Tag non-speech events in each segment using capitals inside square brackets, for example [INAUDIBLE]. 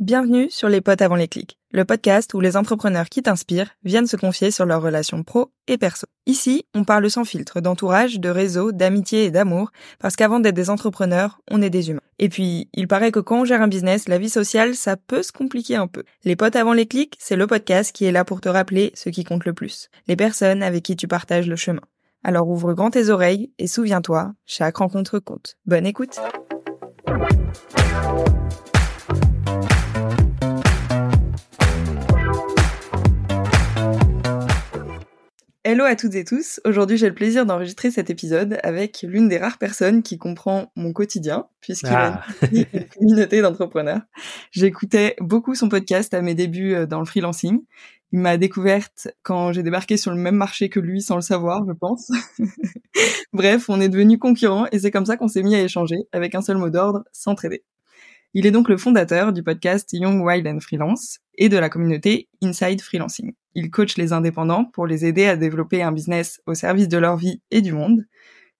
Bienvenue sur Les Potes avant les clics, le podcast où les entrepreneurs qui t'inspirent viennent se confier sur leurs relations pro et perso. Ici, on parle sans filtre d'entourage, de réseau, d'amitié et d'amour, parce qu'avant d'être des entrepreneurs, on est des humains. Et puis, il paraît que quand on gère un business, la vie sociale, ça peut se compliquer un peu. Les Potes avant les clics, c'est le podcast qui est là pour te rappeler ce qui compte le plus, les personnes avec qui tu partages le chemin. Alors ouvre grand tes oreilles et souviens-toi, chaque rencontre compte. Bonne écoute Hello à toutes et tous. Aujourd'hui, j'ai le plaisir d'enregistrer cet épisode avec l'une des rares personnes qui comprend mon quotidien, puisqu'il a ah. une [LAUGHS] communauté d'entrepreneurs. J'écoutais beaucoup son podcast à mes débuts euh, dans le freelancing. Il m'a découverte quand j'ai débarqué sur le même marché que lui sans le savoir, je pense. [LAUGHS] Bref, on est devenus concurrents et c'est comme ça qu'on s'est mis à échanger avec un seul mot d'ordre, s'entraider. Il est donc le fondateur du podcast Young Wild and Freelance et de la communauté Inside Freelancing. Il coach les indépendants pour les aider à développer un business au service de leur vie et du monde.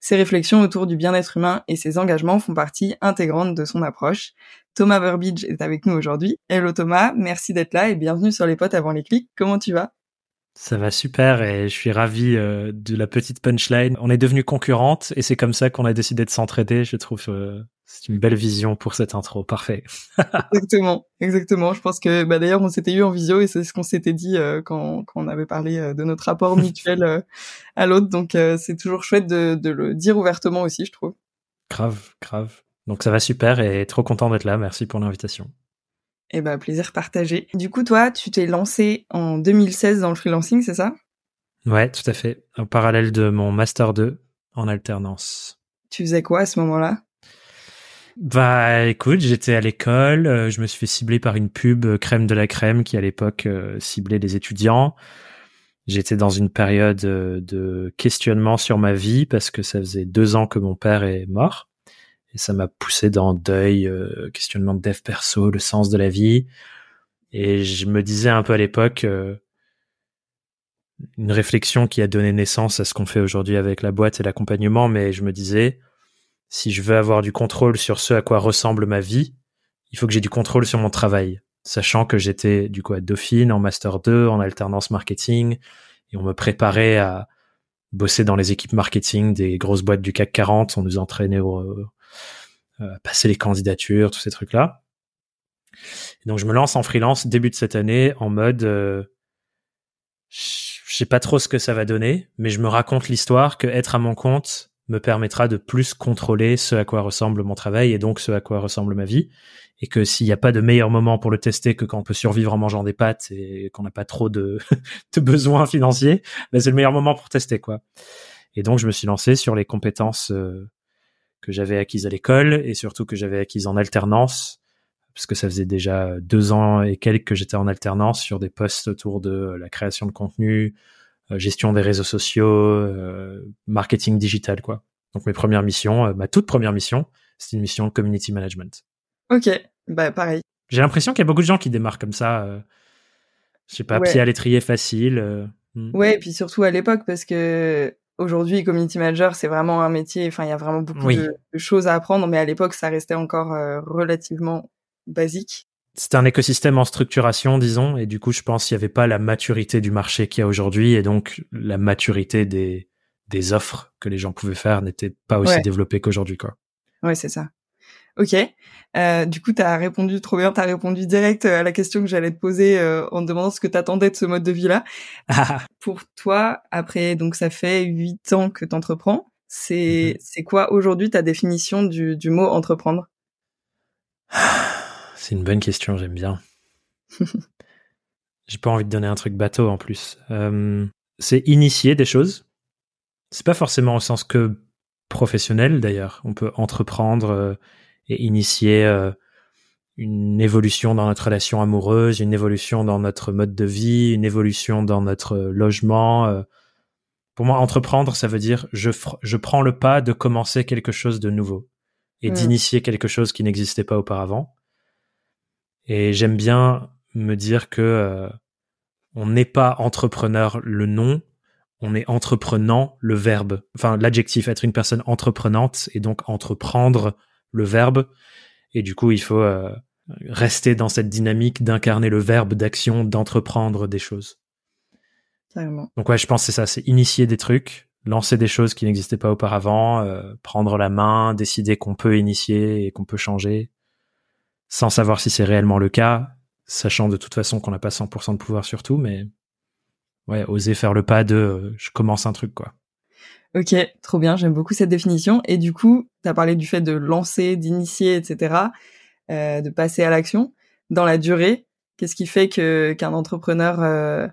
Ses réflexions autour du bien-être humain et ses engagements font partie intégrante de son approche. Thomas Burbidge est avec nous aujourd'hui. Hello Thomas, merci d'être là et bienvenue sur les potes avant les clics. Comment tu vas? Ça va super et je suis ravi euh, de la petite punchline. On est devenus concurrentes et c'est comme ça qu'on a décidé de s'entraider. Je trouve euh, c'est une belle vision pour cette intro, parfait. [LAUGHS] exactement, exactement. Je pense que bah, d'ailleurs on s'était eu en visio et c'est ce qu'on s'était dit euh, quand, quand on avait parlé de notre rapport [LAUGHS] mutuel à l'autre. Donc c'est toujours chouette de, de, le dire ouvertement aussi, je trouve. Grave, grave. Donc ça va super et trop content d'être là. Merci pour l'invitation. Eh ben plaisir partagé. Du coup toi, tu t'es lancé en 2016 dans le freelancing, c'est ça? Ouais, tout à fait. En parallèle de mon master 2 en alternance. Tu faisais quoi à ce moment-là? Bah écoute, j'étais à l'école, euh, je me suis fait cibler par une pub euh, crème de la crème qui à l'époque euh, ciblait les étudiants. J'étais dans une période de questionnement sur ma vie parce que ça faisait deux ans que mon père est mort et ça m'a poussé dans deuil, questionnement de dev perso, le sens de la vie. Et je me disais un peu à l'époque une réflexion qui a donné naissance à ce qu'on fait aujourd'hui avec la boîte et l'accompagnement, mais je me disais si je veux avoir du contrôle sur ce à quoi ressemble ma vie, il faut que j'ai du contrôle sur mon travail. Sachant que j'étais du coup à Dauphine en master 2, en alternance marketing, et on me préparait à bosser dans les équipes marketing des grosses boîtes du CAC 40, on nous entraînait euh, à passer les candidatures, tous ces trucs-là. donc je me lance en freelance début de cette année en mode euh, je sais pas trop ce que ça va donner, mais je me raconte l'histoire que être à mon compte, me permettra de plus contrôler ce à quoi ressemble mon travail et donc ce à quoi ressemble ma vie. Et que s'il n'y a pas de meilleur moment pour le tester que quand on peut survivre en mangeant des pâtes et qu'on n'a pas trop de, [LAUGHS] de besoins financiers, ben c'est le meilleur moment pour tester, quoi. Et donc, je me suis lancé sur les compétences euh, que j'avais acquises à l'école et surtout que j'avais acquises en alternance, parce que ça faisait déjà deux ans et quelques que j'étais en alternance sur des postes autour de la création de contenu, euh, gestion des réseaux sociaux, euh, marketing digital, quoi. Donc mes premières missions, euh, ma toute première mission, c'est une mission community management. Ok, bah pareil. J'ai l'impression qu'il y a beaucoup de gens qui démarrent comme ça. je sais pas, pied à l'étrier facile. Hmm. Ouais, et puis surtout à l'époque, parce que aujourd'hui, community manager, c'est vraiment un métier. Enfin, il y a vraiment beaucoup de, choses à apprendre, mais à l'époque, ça restait encore relativement basique c'était un écosystème en structuration, disons, et du coup, je pense qu'il n'y avait pas la maturité du marché qu'il y a aujourd'hui, et donc la maturité des, des offres que les gens pouvaient faire n'était pas aussi développée qu'aujourd'hui, quoi. Ouais, c'est ça. Ok. Euh, du coup, tu as répondu trop bien, tu as répondu direct à la question que j'allais te poser euh, en demandant ce que tu attendais de ce mode de vie-là. Pour toi, après, donc ça fait huit ans que tu entreprends, c'est mm-hmm. c'est quoi aujourd'hui ta définition du, du mot entreprendre? C'est une bonne question, j'aime bien. [LAUGHS] J'ai pas envie de donner un truc bateau en plus. Euh, c'est initier des choses. C'est pas forcément au sens que professionnel d'ailleurs. On peut entreprendre euh, et initier euh, une évolution dans notre relation amoureuse, une évolution dans notre mode de vie, une évolution dans notre logement. Pour moi, entreprendre, ça veut dire je, je prends le pas de commencer quelque chose de nouveau et mmh. d'initier quelque chose qui n'existait pas auparavant. Et j'aime bien me dire que euh, on n'est pas entrepreneur le nom, on est entreprenant le verbe. Enfin, l'adjectif, être une personne entreprenante et donc entreprendre le verbe. Et du coup, il faut euh, rester dans cette dynamique d'incarner le verbe d'action, d'entreprendre des choses. Donc ouais, je pense que c'est ça, c'est initier des trucs, lancer des choses qui n'existaient pas auparavant, euh, prendre la main, décider qu'on peut initier et qu'on peut changer, sans savoir si c'est réellement le cas, sachant de toute façon qu'on n'a pas 100% de pouvoir sur tout, mais ouais, oser faire le pas de euh, je commence un truc quoi. Ok, trop bien, j'aime beaucoup cette définition. Et du coup, tu as parlé du fait de lancer, d'initier, etc., euh, de passer à l'action. Dans la durée, qu'est-ce qui fait que qu'un entrepreneur, euh,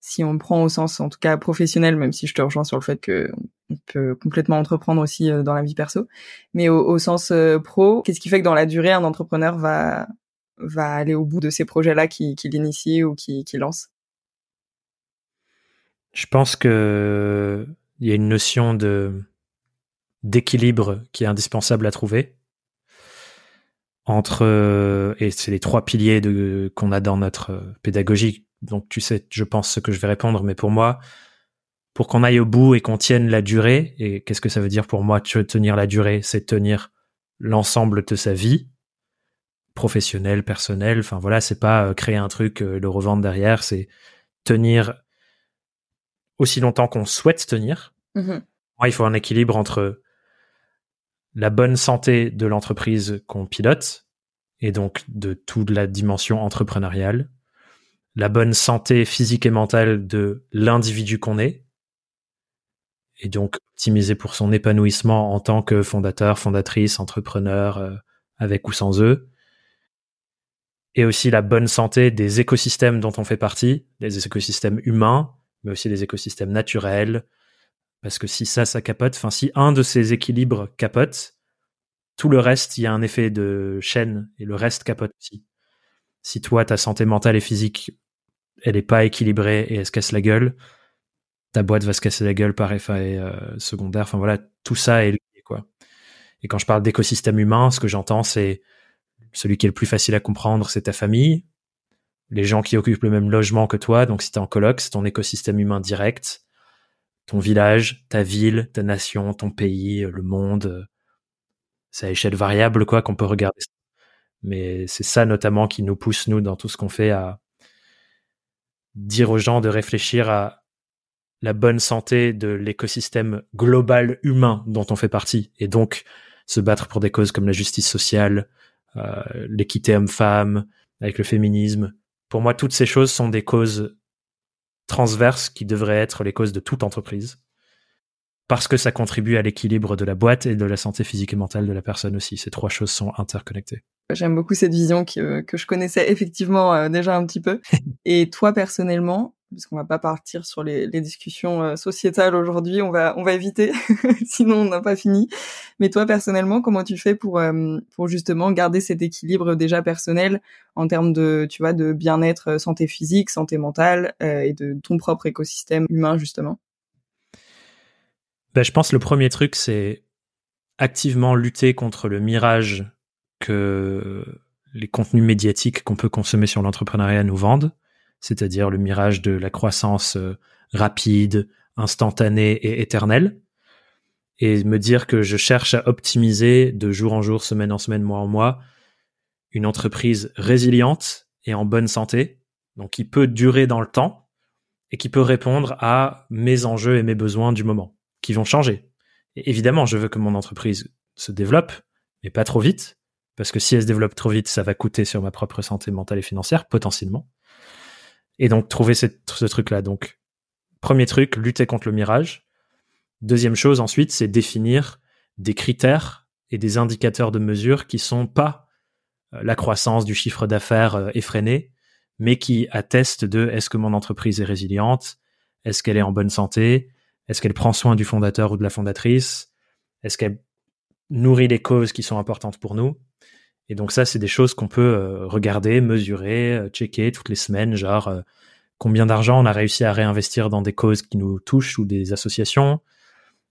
si on prend au sens en tout cas professionnel, même si je te rejoins sur le fait que on peut complètement entreprendre aussi euh, dans la vie perso, mais au, au sens euh, pro, qu'est-ce qui fait que dans la durée, un entrepreneur va va aller au bout de ces projets-là qu'il qui initie ou qu'il qui lance Je pense que il y a une notion de d'équilibre qui est indispensable à trouver entre et c'est les trois piliers de qu'on a dans notre pédagogie. Donc tu sais, je pense ce que je vais répondre, mais pour moi, pour qu'on aille au bout et qu'on tienne la durée, et qu'est-ce que ça veut dire pour moi tenir la durée C'est tenir l'ensemble de sa vie professionnelle, personnelle. Enfin voilà, c'est pas euh, créer un truc, euh, le revendre derrière, c'est tenir aussi longtemps qu'on souhaite tenir. Mmh Moi, il faut un équilibre entre la bonne santé de l'entreprise qu'on pilote et donc de toute la dimension entrepreneuriale, la bonne santé physique et mentale de l'individu qu'on est, et donc optimiser pour son épanouissement en tant que fondateur, fondatrice, entrepreneur, euh, avec ou sans eux, et aussi la bonne santé des écosystèmes dont on fait partie, des écosystèmes humains, mais aussi des écosystèmes naturels. Parce que si ça, ça capote, enfin, si un de ces équilibres capote, tout le reste, il y a un effet de chaîne et le reste capote aussi. Si toi, ta santé mentale et physique, elle est pas équilibrée et elle se casse la gueule, ta boîte va se casser la gueule par effet euh, secondaire. Enfin voilà, tout ça est lié, quoi. Et quand je parle d'écosystème humain, ce que j'entends, c'est celui qui est le plus facile à comprendre, c'est ta famille, les gens qui occupent le même logement que toi. Donc, si t'es en coloc, c'est ton écosystème humain direct, ton village, ta ville, ta nation, ton pays, le monde. C'est à échelle variable, quoi, qu'on peut regarder. Mais c'est ça, notamment, qui nous pousse, nous, dans tout ce qu'on fait à dire aux gens de réfléchir à la bonne santé de l'écosystème global humain dont on fait partie. Et donc, se battre pour des causes comme la justice sociale, euh, l'équité homme-femme, avec le féminisme. Pour moi, toutes ces choses sont des causes transverses qui devraient être les causes de toute entreprise parce que ça contribue à l'équilibre de la boîte et de la santé physique et mentale de la personne aussi. Ces trois choses sont interconnectées. J'aime beaucoup cette vision que, que je connaissais effectivement euh, déjà un petit peu. [LAUGHS] et toi personnellement, puisqu'on va pas partir sur les, les discussions euh, sociétales aujourd'hui, on va on va éviter, [LAUGHS] sinon on n'a pas fini. Mais toi personnellement, comment tu fais pour euh, pour justement garder cet équilibre déjà personnel en termes de tu vois de bien-être, euh, santé physique, santé mentale et de ton propre écosystème humain justement? Ben, je pense que le premier truc c'est activement lutter contre le mirage que les contenus médiatiques qu'on peut consommer sur l'entrepreneuriat nous vendent c'est-à-dire le mirage de la croissance euh, rapide, instantanée et éternelle, et me dire que je cherche à optimiser de jour en jour, semaine en semaine, mois en mois, une entreprise résiliente et en bonne santé, donc qui peut durer dans le temps et qui peut répondre à mes enjeux et mes besoins du moment, qui vont changer. Et évidemment, je veux que mon entreprise se développe, mais pas trop vite, parce que si elle se développe trop vite, ça va coûter sur ma propre santé mentale et financière, potentiellement. Et donc trouver ce truc-là. Donc, premier truc, lutter contre le mirage. Deuxième chose ensuite, c'est définir des critères et des indicateurs de mesure qui sont pas euh, la croissance du chiffre d'affaires euh, effréné, mais qui attestent de est-ce que mon entreprise est résiliente, est-ce qu'elle est en bonne santé, est-ce qu'elle prend soin du fondateur ou de la fondatrice, est-ce qu'elle nourrit les causes qui sont importantes pour nous. Et donc ça, c'est des choses qu'on peut euh, regarder, mesurer, euh, checker toutes les semaines, genre euh, combien d'argent on a réussi à réinvestir dans des causes qui nous touchent ou des associations,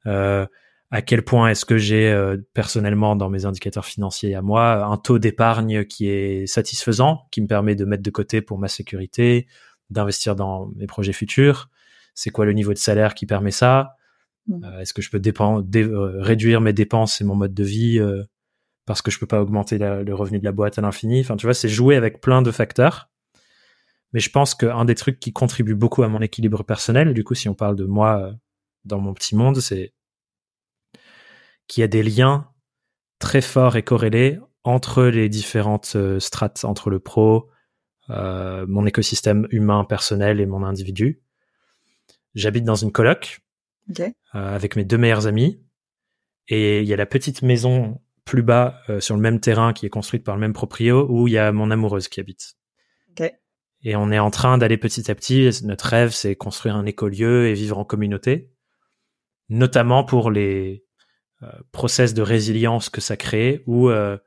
à quel point est-ce que j'ai personnellement dans mes indicateurs financiers à moi un taux d'épargne qui est satisfaisant, qui me permet de mettre de côté pour ma sécurité, d'investir dans mes projets futurs. C'est quoi le niveau de salaire qui permet ça? Mmh. Est-ce que je peux réduire mes dépenses et mon mode de vie parce que je peux pas augmenter le revenu de la boîte à l'infini. Enfin, tu vois, c'est jouer avec plein de facteurs. Mais je pense qu'un des trucs qui contribue beaucoup à mon équilibre personnel, du coup, si on parle de moi euh, dans mon petit monde, c'est qu'il y a des liens très forts et corrélés entre les différentes euh, strates, entre le pro, euh, mon écosystème humain personnel et mon individu. J'habite dans une coloc avec mes deux meilleurs amis et il y a la petite maison plus bas sur le même terrain qui est construite par le même proprio où il y a mon amoureuse qui habite. Et on est en train d'aller petit à petit. Notre rêve, c'est construire un écolieu et vivre en communauté, notamment pour les euh, process de résilience que ça crée, où euh,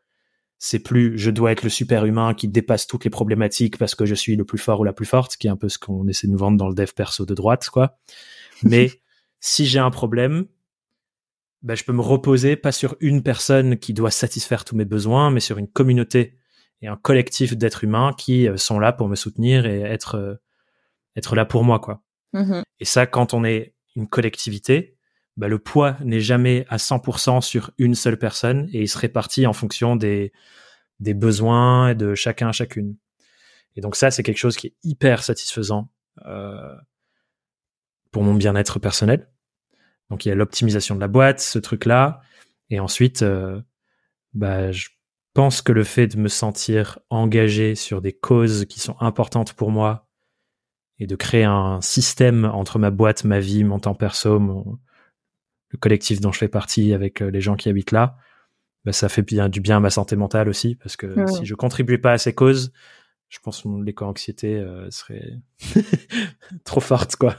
c'est plus je dois être le super humain qui dépasse toutes les problématiques parce que je suis le plus fort ou la plus forte, qui est un peu ce qu'on essaie de nous vendre dans le dev perso de droite, quoi. Mais [LAUGHS] si j'ai un problème, ben, je peux me reposer pas sur une personne qui doit satisfaire tous mes besoins, mais sur une communauté et un collectif d'êtres humains qui euh, sont là pour me soutenir et être euh, être là pour moi quoi. Mmh et ça quand on est une collectivité, bah, le poids n'est jamais à 100% sur une seule personne et il se répartit en fonction des des besoins de chacun chacune. Et donc ça c'est quelque chose qui est hyper satisfaisant euh, pour mon bien-être personnel. Donc il y a l'optimisation de la boîte, ce truc là, et ensuite euh, bah je pense que le fait de me sentir engagé sur des causes qui sont importantes pour moi et de créer un système entre ma boîte, ma vie, mon temps perso, le collectif dont je fais partie avec euh, les gens qui habitent là, bah, ça fait bien du bien à ma santé mentale aussi parce que si je contribuais pas à ces causes, je pense que mon éco-anxiété euh, serait [LAUGHS] trop forte quoi.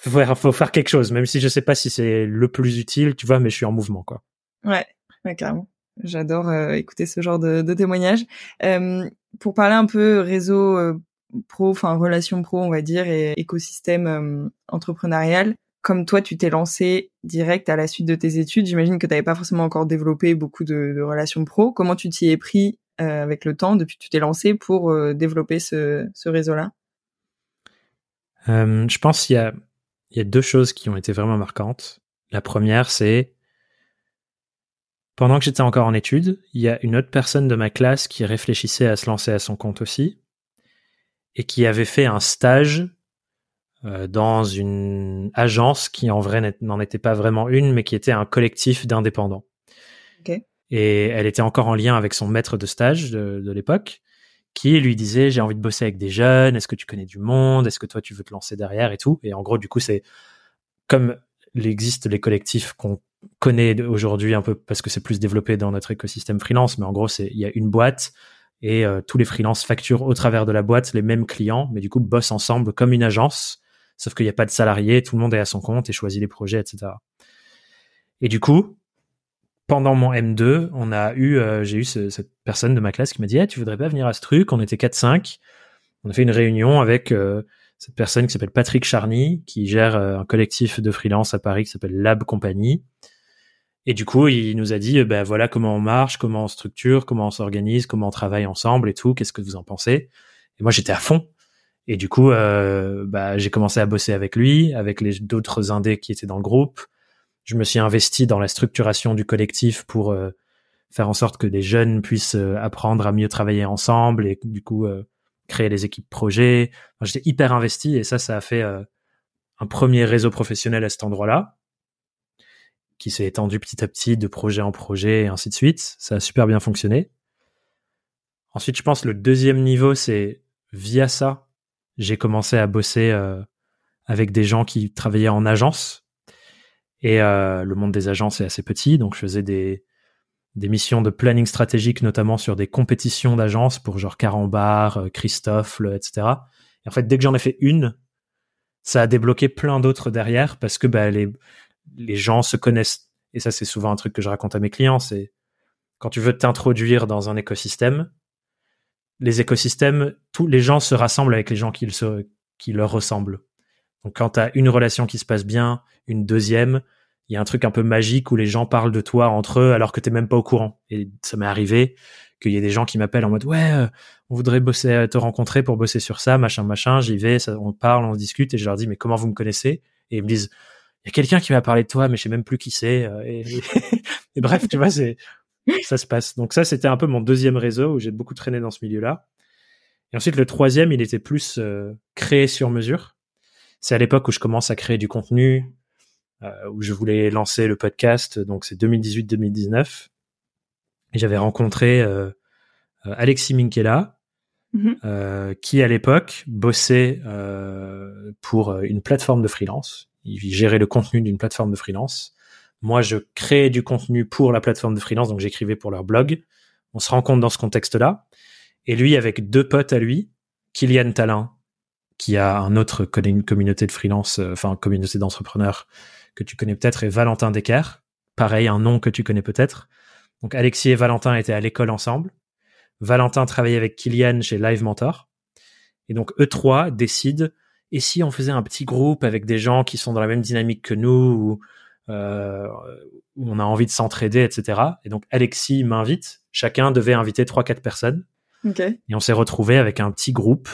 Faut faire, faut faire quelque chose, même si je sais pas si c'est le plus utile, tu vois, mais je suis en mouvement quoi. Ouais, ouais carrément. J'adore euh, écouter ce genre de, de témoignages. Euh, pour parler un peu réseau euh, pro, enfin relation pro, on va dire, et écosystème entrepreneurial, comme toi, tu t'es lancé direct à la suite de tes études, j'imagine que tu n'avais pas forcément encore développé beaucoup de, de relations pro. Comment tu t'y es pris avec le temps depuis que tu t'es lancé pour développer ce, ce réseau-là? Je pense qu'il y a, il y a deux choses qui ont été vraiment marquantes. La première, c'est pendant que j'étais encore en études, il y a une autre personne de ma classe qui réfléchissait à se lancer à son compte aussi et qui avait fait un stage euh, dans une agence qui en vrai n'en était pas vraiment une, mais qui était un collectif d'indépendants. Et elle était encore en lien avec son maître de stage de, de l'époque, lui disait j'ai envie de bosser avec des jeunes, est-ce que tu connais du monde, est-ce que toi tu veux te lancer derrière et tout. Et en gros du coup c'est comme il existe les collectifs qu'on connaît aujourd'hui un peu parce que c'est plus développé dans notre écosystème freelance, mais en gros, c'est il y a une boîte et euh, tous les freelances facturent au travers de la boîte les mêmes clients, mais du coup bossent ensemble comme une agence, sauf qu'il n'y a pas de salariés, tout le monde est à son compte et choisit les projets, etc. Et du coup, pendant mon M2, on a eu, euh, j'ai eu cette personne de ma classe qui m'a dit, hey, tu voudrais pas venir à ce truc? On était 4-5. On a fait une réunion avec euh, cette personne qui s'appelle Patrick Charny, qui gère un collectif de freelance à Paris qui s'appelle Lab Company. Et du coup, il nous a dit, ben voilà comment on marche, comment on structure, comment on s'organise, comment on travaille ensemble et tout. Qu'est-ce que vous en pensez? Et moi, j'étais à fond. Et du coup, euh, bah, j'ai commencé à bosser avec lui, avec les d'autres indés qui étaient dans le groupe. Je me suis investi dans la structuration du collectif pour euh, faire en sorte que des jeunes puissent euh, apprendre à mieux travailler ensemble et du coup euh, créer les équipes projets. J'étais hyper investi et ça, ça a fait un premier réseau professionnel à cet endroit-là qui s'est étendu petit à petit de projet en projet et ainsi de suite. Ça a super bien fonctionné. Ensuite, je pense le deuxième niveau, c'est via ça, j'ai commencé à bosser avec des gens qui travaillaient en agence. Et euh, le monde des agences est assez petit, donc je faisais des, des missions de planning stratégique, notamment sur des compétitions d'agences pour genre Carambar, euh, Christophe, etc. Et en fait, dès que j'en ai fait une, ça a débloqué plein d'autres derrière parce que bah, les, les gens se connaissent. Et ça, c'est souvent un truc que je raconte à mes clients, c'est quand tu veux t'introduire dans un écosystème, les écosystèmes, tous les gens se rassemblent avec les gens qui, qui leur ressemblent. Donc quand tu une relation qui se passe bien, une deuxième, il y a un truc un peu magique où les gens parlent de toi entre eux alors que t'es même pas au courant. Et ça m'est arrivé qu'il y ait des gens qui m'appellent en mode ouais, euh, on voudrait bosser, euh, te rencontrer pour bosser sur ça, machin, machin. J'y vais, on parle, on discute et je leur dis mais comment vous me connaissez? Et ils me disent il y a quelqu'un qui m'a parlé de toi, mais je sais même plus qui c'est. Euh, et, [LAUGHS] bref, tu vois, ça se passe. Donc ça, c'était un peu mon deuxième réseau où j'ai beaucoup traîné dans ce milieu-là. Et ensuite, le troisième, il était plus créé sur mesure. C'est à l'époque où je commence à créer du contenu, euh, où je voulais lancer le podcast. Donc c'est 2018-2019. Et j'avais rencontré euh, euh Alexis Minkela, mm-hmm. euh, qui à l'époque bossait euh, pour une plateforme de freelance. Il gérait le contenu d'une plateforme de freelance. Moi, je créais du contenu pour la plateforme de freelance, donc j'écrivais pour leur blog. On se rencontre dans ce contexte-là. Et lui, avec deux potes à lui, Kylian Talin, qui a un autre une communauté de freelance, euh, enfin communauté d'entrepreneurs que tu connais peut-être, et Valentin Decker. Pareil, un nom que tu connais peut-être. Donc Alexis et Valentin étaient à l'école ensemble. Valentin travaillait avec Kylian chez Live Mentor. Et donc eux trois décident, et si on faisait un petit groupe avec des gens qui sont dans la même dynamique que nous, ou euh, où on a envie de s'entraider, etc. Et donc Alexis m'invite. Chacun devait inviter trois quatre personnes. Et on s'est retrouvé avec un petit groupe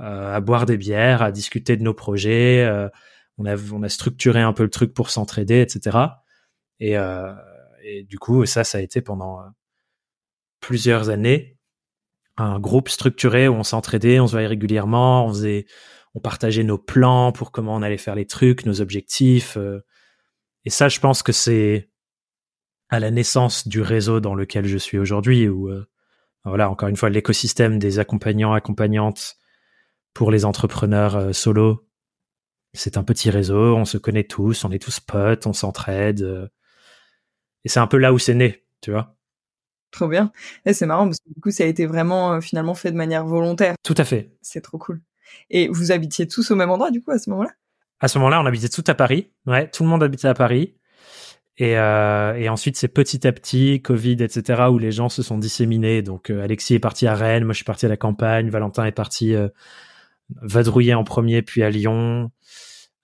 à boire des bières, à discuter de nos projets. Euh, on a on a structuré un peu le truc pour s'entraider, etc. Et, euh, et du coup, ça, ça a été pendant plusieurs années un groupe structuré où on s'entraidait, on se voyait régulièrement, on faisait, on partageait nos plans pour comment on allait faire les trucs, nos objectifs. Et ça, je pense que c'est à la naissance du réseau dans lequel je suis aujourd'hui, où euh, voilà, encore une fois, l'écosystème des accompagnants, accompagnantes pour les entrepreneurs euh, solo, c'est un petit réseau, on se connaît tous, on est tous potes, on s'entraide. Euh, et c'est un peu là où c'est né, tu vois. Trop bien. Et c'est marrant parce que du coup, ça a été vraiment finalement fait de manière volontaire. Tout à fait. C'est trop cool. Et vous habitiez tous au même endroit du coup à ce moment-là? À ce moment-là, on habitait tout à Paris. Ouais, tout le monde habitait à Paris. Et, euh, et ensuite, c'est petit à petit, Covid, etc., où les gens se sont disséminés. Donc, euh, Alexis est parti à Rennes, moi je suis parti à la campagne, Valentin est parti euh, vadrouiller en premier, puis à Lyon.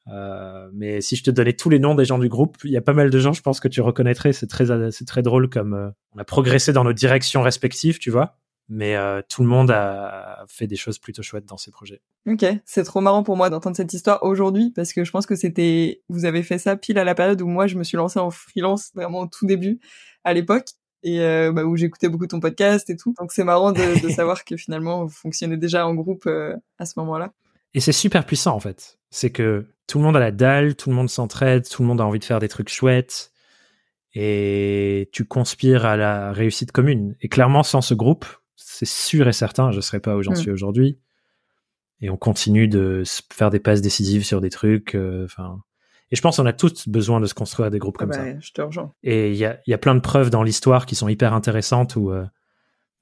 Euh, mais si je te donnais tous les noms des gens du groupe, il y a pas mal de gens, je pense que tu reconnaîtrais. C'est très, c'est très drôle comme euh, on a progressé dans nos directions respectives, tu vois mais euh, tout le monde a fait des choses plutôt chouettes dans ces projets. Ok, c'est trop marrant pour moi d'entendre cette histoire aujourd'hui parce que je pense que c'était, vous avez fait ça pile à la période où moi je me suis lancé en freelance vraiment au tout début à l'époque et euh, bah, où j'écoutais beaucoup ton podcast et tout. Donc c'est marrant de, de [LAUGHS] savoir que finalement vous fonctionnez déjà en groupe euh, à ce moment-là. Et c'est super puissant en fait. C'est que tout le monde a la dalle, tout le monde s'entraide, tout le monde a envie de faire des trucs chouettes et tu conspires à la réussite commune. Et clairement, sans ce groupe, c'est sûr et certain, je serais pas où j'en mm. suis aujourd'hui. Et on continue de faire des passes décisives sur des trucs. Euh, enfin, et je pense qu'on a tous besoin de se construire des groupes comme ah ça. Bah, je te rejoins. Et il y a, y a plein de preuves dans l'histoire qui sont hyper intéressantes où euh,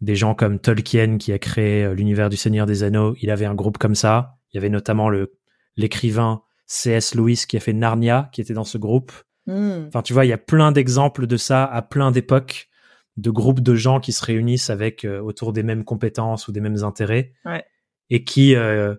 des gens comme Tolkien qui a créé euh, l'univers du Seigneur des Anneaux, il avait un groupe comme ça. Il y avait notamment le l'écrivain C.S. Lewis qui a fait Narnia, qui était dans ce groupe. Mm. Enfin, tu vois, il y a plein d'exemples de ça à plein d'époques de groupes de gens qui se réunissent avec euh, autour des mêmes compétences ou des mêmes intérêts ouais. et qui euh,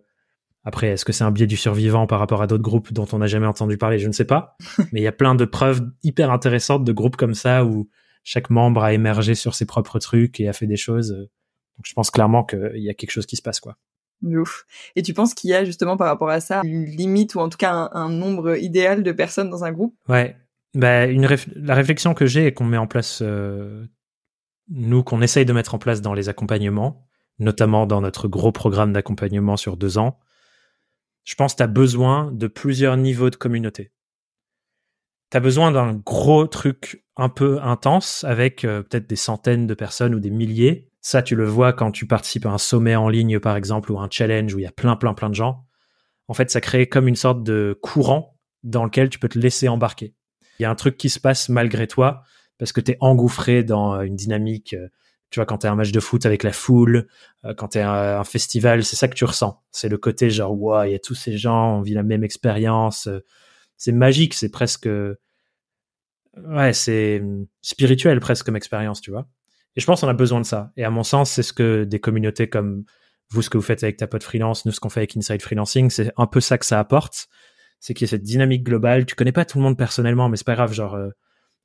après est-ce que c'est un biais du survivant par rapport à d'autres groupes dont on n'a jamais entendu parler? Je ne sais pas. [LAUGHS] Mais il y a plein de preuves hyper intéressantes de groupes comme ça où chaque membre a émergé sur ses propres trucs et a fait des choses. Donc je pense clairement qu'il y a quelque chose qui se passe quoi. Ouf. Et tu penses qu'il y a justement par rapport à ça une limite ou en tout cas un, nombre idéal de personnes dans un groupe? Ouais, bah, une la réflexion que j'ai et qu'on met en place euh, nous, qu'on essaye de mettre en place dans les accompagnements, notamment dans notre gros programme d'accompagnement sur deux ans, je pense que tu as besoin de plusieurs niveaux de communauté. Tu as besoin d'un gros truc un peu intense avec euh, peut-être des centaines de personnes ou des milliers. Ça, tu le vois quand tu participes à un sommet en ligne, par exemple, ou un challenge où il y a plein, plein, plein de gens. En fait, ça crée comme une sorte de courant dans lequel tu peux te laisser embarquer. Il y a un truc qui se passe malgré toi parce que tu es engouffré dans euh, une dynamique. Euh, tu vois, quand tu un match de foot avec la foule, euh, quand tu un, un festival, c'est ça que tu ressens. C'est le côté genre, wow, il y a tous ces gens, on vit la même expérience. C'est magique, c'est presque. Ouais, c'est spirituel presque comme expérience, tu vois. Et je pense qu'on a besoin de ça. Et à mon sens, c'est ce que des communautés comme vous, ce que vous faites avec ta pote freelance, nous, ce qu'on fait avec Inside Freelancing, c'est un peu ça que ça apporte. C'est qu'il y a cette dynamique globale. Tu connais pas tout le monde personnellement, mais c'est pas grave. Genre,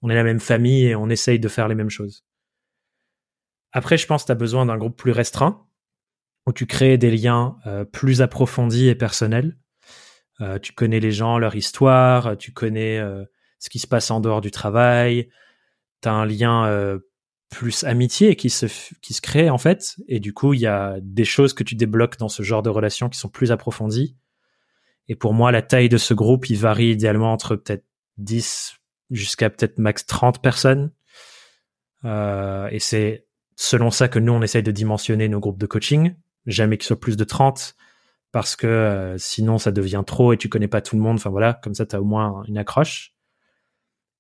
on est la même famille et on essaye de faire les mêmes choses. Après, je pense que tu as besoin d'un groupe plus restreint, où tu crées des liens euh, plus approfondis et personnels. Euh, tu connais les gens, leur histoire, tu connais euh, ce qui se passe en dehors du travail, tu as un lien plus amitié qui se qui se crée en fait. Et du coup il y a des choses que tu débloques dans ce genre de relations qui sont plus approfondies. Et pour moi la taille de ce groupe il varie idéalement entre peut-être 10 jusqu'à peut-être max 30 personnes. Euh, et c'est selon ça que nous on essaye de dimensionner nos groupes de coaching jamais qu'ils soient plus de 30 parce que euh, sinon ça devient trop et tu connais pas tout le monde enfin voilà comme ça tu as au moins une accroche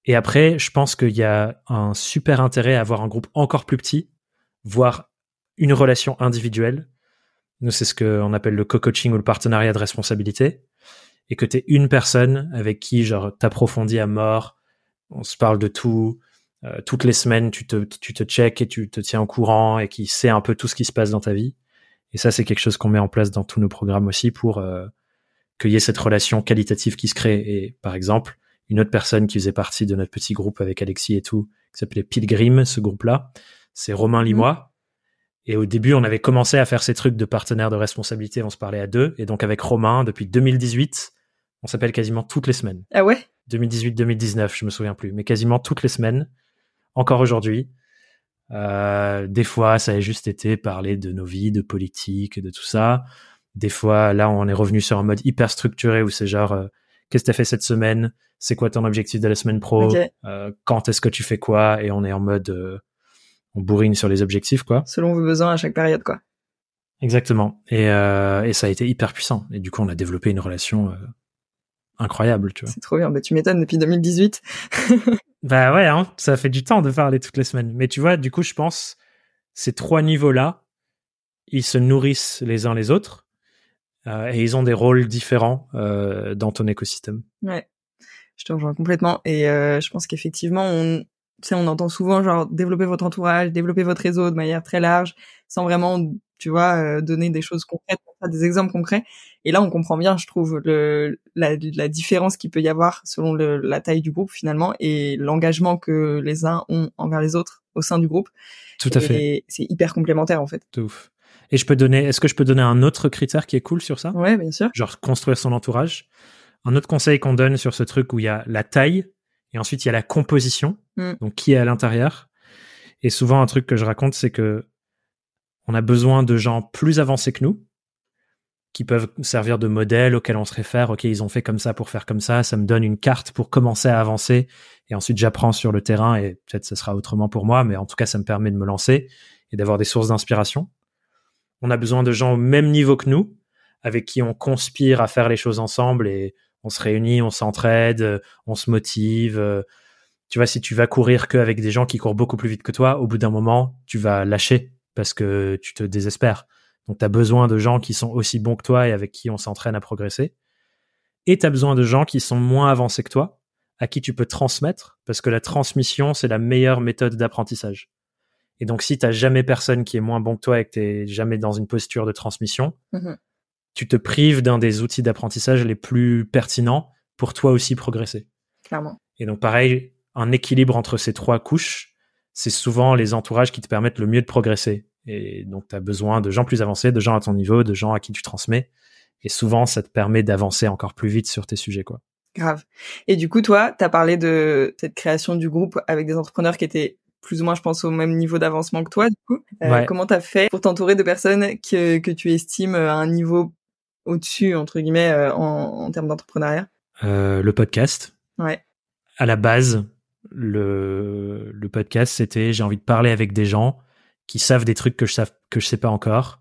et après, je pense qu'il y a un super intérêt à avoir un groupe encore plus petit, voire une relation individuelle. Nous, c'est ce qu'on appelle le co-coaching ou le partenariat de responsabilité. Et que tu es une personne avec qui, genre, t'approfondis à mort, on se parle de tout, euh, toutes les semaines, tu te, tu te check et tu te tiens au courant et qui sait un peu tout ce qui se passe dans ta vie. Et ça, c'est quelque chose qu'on met en place dans tous nos programmes aussi pour euh, qu'il y ait cette relation qualitative qui se crée. Et par exemple, une autre personne qui faisait partie de notre petit groupe avec Alexis et tout, qui s'appelait Pilgrim, ce groupe-là. C'est Romain Limois. Et au début, on avait commencé à faire ces trucs de partenaires de responsabilité, on se parlait à deux. Et donc avec Romain, depuis 2018, on s'appelle quasiment toutes les semaines. Ah ouais? 2018-2019, je me souviens plus, mais quasiment toutes les semaines, encore aujourd'hui. Euh, des fois, ça a juste été parler de nos vies, de politique, de tout ça. Des fois, là, on est revenu sur un mode hyper structuré où c'est genre, euh, qu'est-ce que tu as fait cette semaine? C'est quoi ton objectif de la semaine pro, euh, quand est-ce que tu fais quoi, et on est en mode, on bourrine sur les objectifs, quoi. Selon vos besoins à chaque période, quoi. Exactement. Et, et ça a été hyper puissant. Et du coup, on a développé une relation incroyable, tu vois. C'est trop bien. Bah, tu m'étonnes depuis 2018. [LAUGHS] bah ouais, hein, ça fait du temps de parler toutes les semaines. Mais tu vois, du coup, je pense, ces trois niveaux-là, ils se nourrissent les uns les autres. et ils ont des rôles différents dans ton écosystème. Ouais je te rejoins complètement. Et euh, je pense qu'effectivement, on, on entend souvent genre développer votre entourage, développer votre réseau de manière très large, sans vraiment, tu vois, euh, donner des choses concrètes, des exemples concrets. Et là, on comprend bien, je trouve, le, la, la différence qu'il peut y avoir selon le, la taille du groupe finalement et l'engagement que les uns ont envers les autres au sein du groupe. Tout à fait. C'est hyper complémentaire en fait. Tout ouf. Et je peux donner, est-ce que je peux donner un autre critère qui est cool sur ça? Ouais, bien sûr. Genre construire son entourage. Un autre conseil qu'on donne sur ce truc où il y a la taille et ensuite il y a la composition, mm. donc qui est à l'intérieur. Et souvent un truc que je raconte, c'est que on a besoin de gens plus avancés que nous, qui peuvent servir de modèle auquel on se réfère. Ok, ils ont fait comme ça pour faire comme ça. Ça me donne une carte pour commencer à avancer. Et ensuite, j'apprends sur le terrain et peut-être ça sera autrement pour moi, mais en tout cas, ça me permet de me lancer et d'avoir des sources d'inspiration. On a besoin de gens au même niveau que nous, avec qui on conspire à faire les choses ensemble et on se réunit, on s'entraide, on se motive. Tu vois, si tu vas courir qu'avec des gens qui courent beaucoup plus vite que toi, au bout d'un moment, tu vas lâcher parce que tu te désespères. Donc, tu as besoin de gens qui sont aussi bons que toi et avec qui on s'entraîne à progresser. Et tu as besoin de gens qui sont moins avancés que toi, à qui tu peux transmettre, parce que la transmission, c'est la meilleure méthode d'apprentissage. Et donc, si tu jamais personne qui est moins bon que toi et que tu jamais dans une posture de transmission, mmh tu te prives d'un des outils d'apprentissage les plus pertinents pour toi aussi progresser. Clairement. Et donc pareil, un équilibre entre ces trois couches, c'est souvent les entourages qui te permettent le mieux de progresser. Et donc tu as besoin de gens plus avancés, de gens à ton niveau, de gens à qui tu transmets. Et souvent, ça te permet d'avancer encore plus vite sur tes sujets, quoi. Grave. Et du coup, toi, tu as parlé de cette création du groupe avec des entrepreneurs qui étaient plus ou moins, je pense, au même niveau d'avancement que toi, du coup. Euh, Comment t'as fait pour t'entourer de personnes que, que tu estimes à un niveau au-dessus, entre guillemets, euh, en, en, termes d'entrepreneuriat? Euh, Le podcast. Ouais. À la base, le, le podcast, c'était j'ai envie de parler avec des gens qui savent des trucs que je savent que je sais pas encore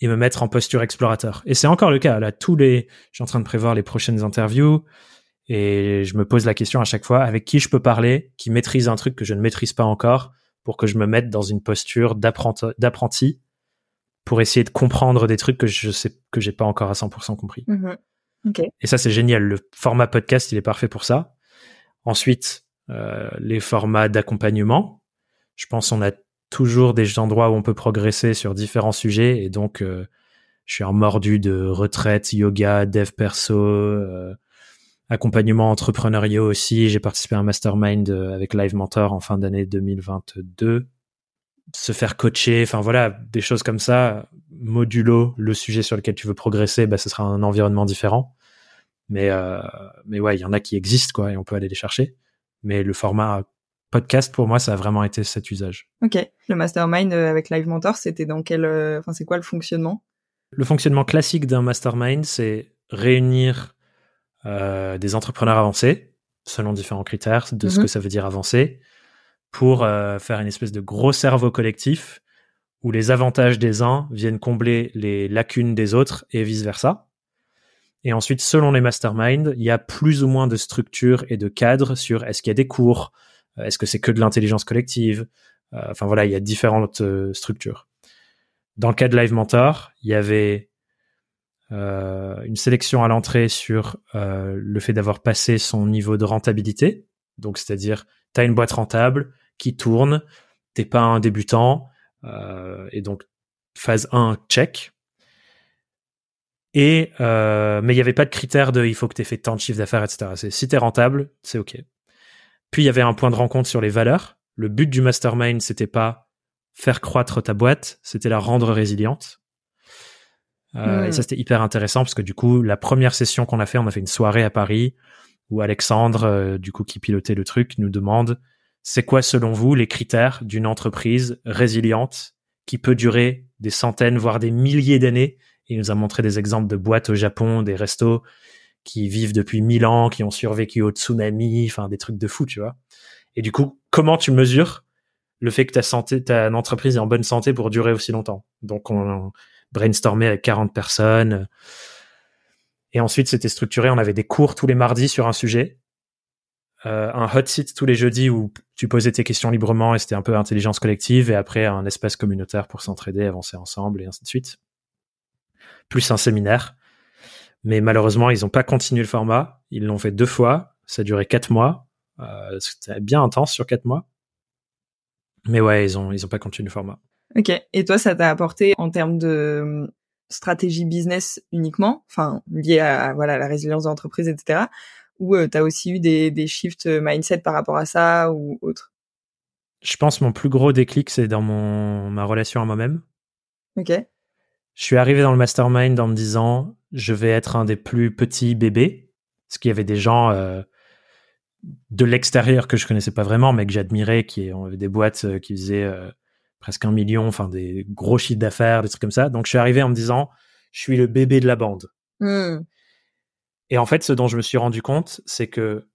et me mettre en posture explorateur. Et c'est encore le cas. Là, tous les, je suis en train de prévoir les prochaines interviews et je me pose la question à chaque fois avec qui je peux parler, qui maîtrise un truc que je ne maîtrise pas encore, pour que je me mette dans une posture d'apprenti pour essayer de comprendre des trucs que je sais que j'ai pas encore à 100% compris. Mm-hmm. Et ça c'est génial. Le format podcast il est parfait pour ça. Ensuite les formats d'accompagnement. Je pense on a toujours des endroits où on peut progresser sur différents sujets et donc euh, je suis en mordu de retraite, yoga, dev perso, euh, accompagnement entrepreneurial aussi. J'ai participé à un mastermind euh, avec Live Mentor en fin d'année 2022 se faire coacher, enfin voilà, des choses comme ça, modulo le sujet sur lequel tu veux progresser, bah, ce sera un environnement différent. Mais, euh, mais ouais, il y en a qui existent, quoi, et on peut aller les chercher. Mais le format podcast, pour moi, ça a vraiment été cet usage. Ok. Le mastermind avec Live Mentor, c'était dans quel, enfin, c'est quoi le fonctionnement? Le fonctionnement classique d'un mastermind, c'est réunir des entrepreneurs avancés selon différents critères de ce mhm. que ça veut dire avancer pour faire une espèce de gros cerveau collectif où les avantages des uns viennent combler les lacunes des autres et vice-versa. Et ensuite, selon les masterminds, il y a plus ou moins de structures et de cadres sur est-ce qu'il y a des cours, euh, est-ce que c'est que de l'intelligence collective. Euh, enfin voilà, il y a différentes euh, structures. Dans le cas de Live Mentor, il y avait une sélection à l'entrée sur le fait d'avoir passé son niveau de rentabilité. Donc, c'est-à-dire, tu as une boîte rentable qui tourne, t'es pas un débutant, euh, et donc, phase 1, check. Et euh, mais il n'y avait pas de critère de il faut que tu aies fait tant de chiffre d'affaires, etc. C'est si t'es rentable, c'est ok. Puis il y avait un point de rencontre sur les valeurs. Le but du mastermind, c'était pas faire croître ta boîte, c'était la rendre résiliente. Euh, Et ça, c'était hyper intéressant parce que du coup, la première session qu'on a fait, on a fait une soirée à Paris où Alexandre, euh, du coup, qui pilotait le truc, nous demande c'est quoi selon vous les critères d'une entreprise résiliente qui peut durer des centaines, voire des milliers d'années Il nous a montré des exemples de boîtes au Japon, des restos qui vivent depuis mille ans, qui ont survécu au tsunami, enfin des trucs de fou, tu vois. Et du coup, comment tu mesures le fait que ta santé, ta entreprise est en bonne santé pour durer aussi longtemps? Donc on brainstormait avec 40 personnes. Et ensuite, c'était structuré. On avait des cours tous les mardis sur un sujet. Euh, un hot seat tous les jeudis où tu posais tes questions librement et c'était un peu intelligence collective et après un espace communautaire pour s'entraider, avancer ensemble et ainsi de suite. Plus un séminaire. Mais malheureusement, ils n'ont pas continué le format. Ils l'ont fait deux fois. Ça a duré quatre mois. Euh, c'était bien intense sur quatre mois. Mais ouais, ils ont, ils ont pas continué le format. Ok. Et toi, ça t'a apporté en termes de stratégie business uniquement, enfin lié à voilà la résilience de l'entreprise, etc ou euh, tu as aussi eu des, des shifts euh, mindset par rapport à ça ou autre? Je pense mon plus gros déclic, c'est dans mon, ma relation à moi-même. Ok. Je suis arrivé dans le mastermind en me disant, je vais être un des plus petits bébés, parce qu'il y avait des gens euh, de l'extérieur que je connaissais pas vraiment, mais que j'admirais, qui avaient des boîtes qui faisaient presque un million, enfin des gros chiffres d'affaires, des trucs comme ça. Donc je suis arrivé en me disant, je suis le bébé de la bande. Mmh. Et en fait, ce dont je me suis rendu compte, c'est que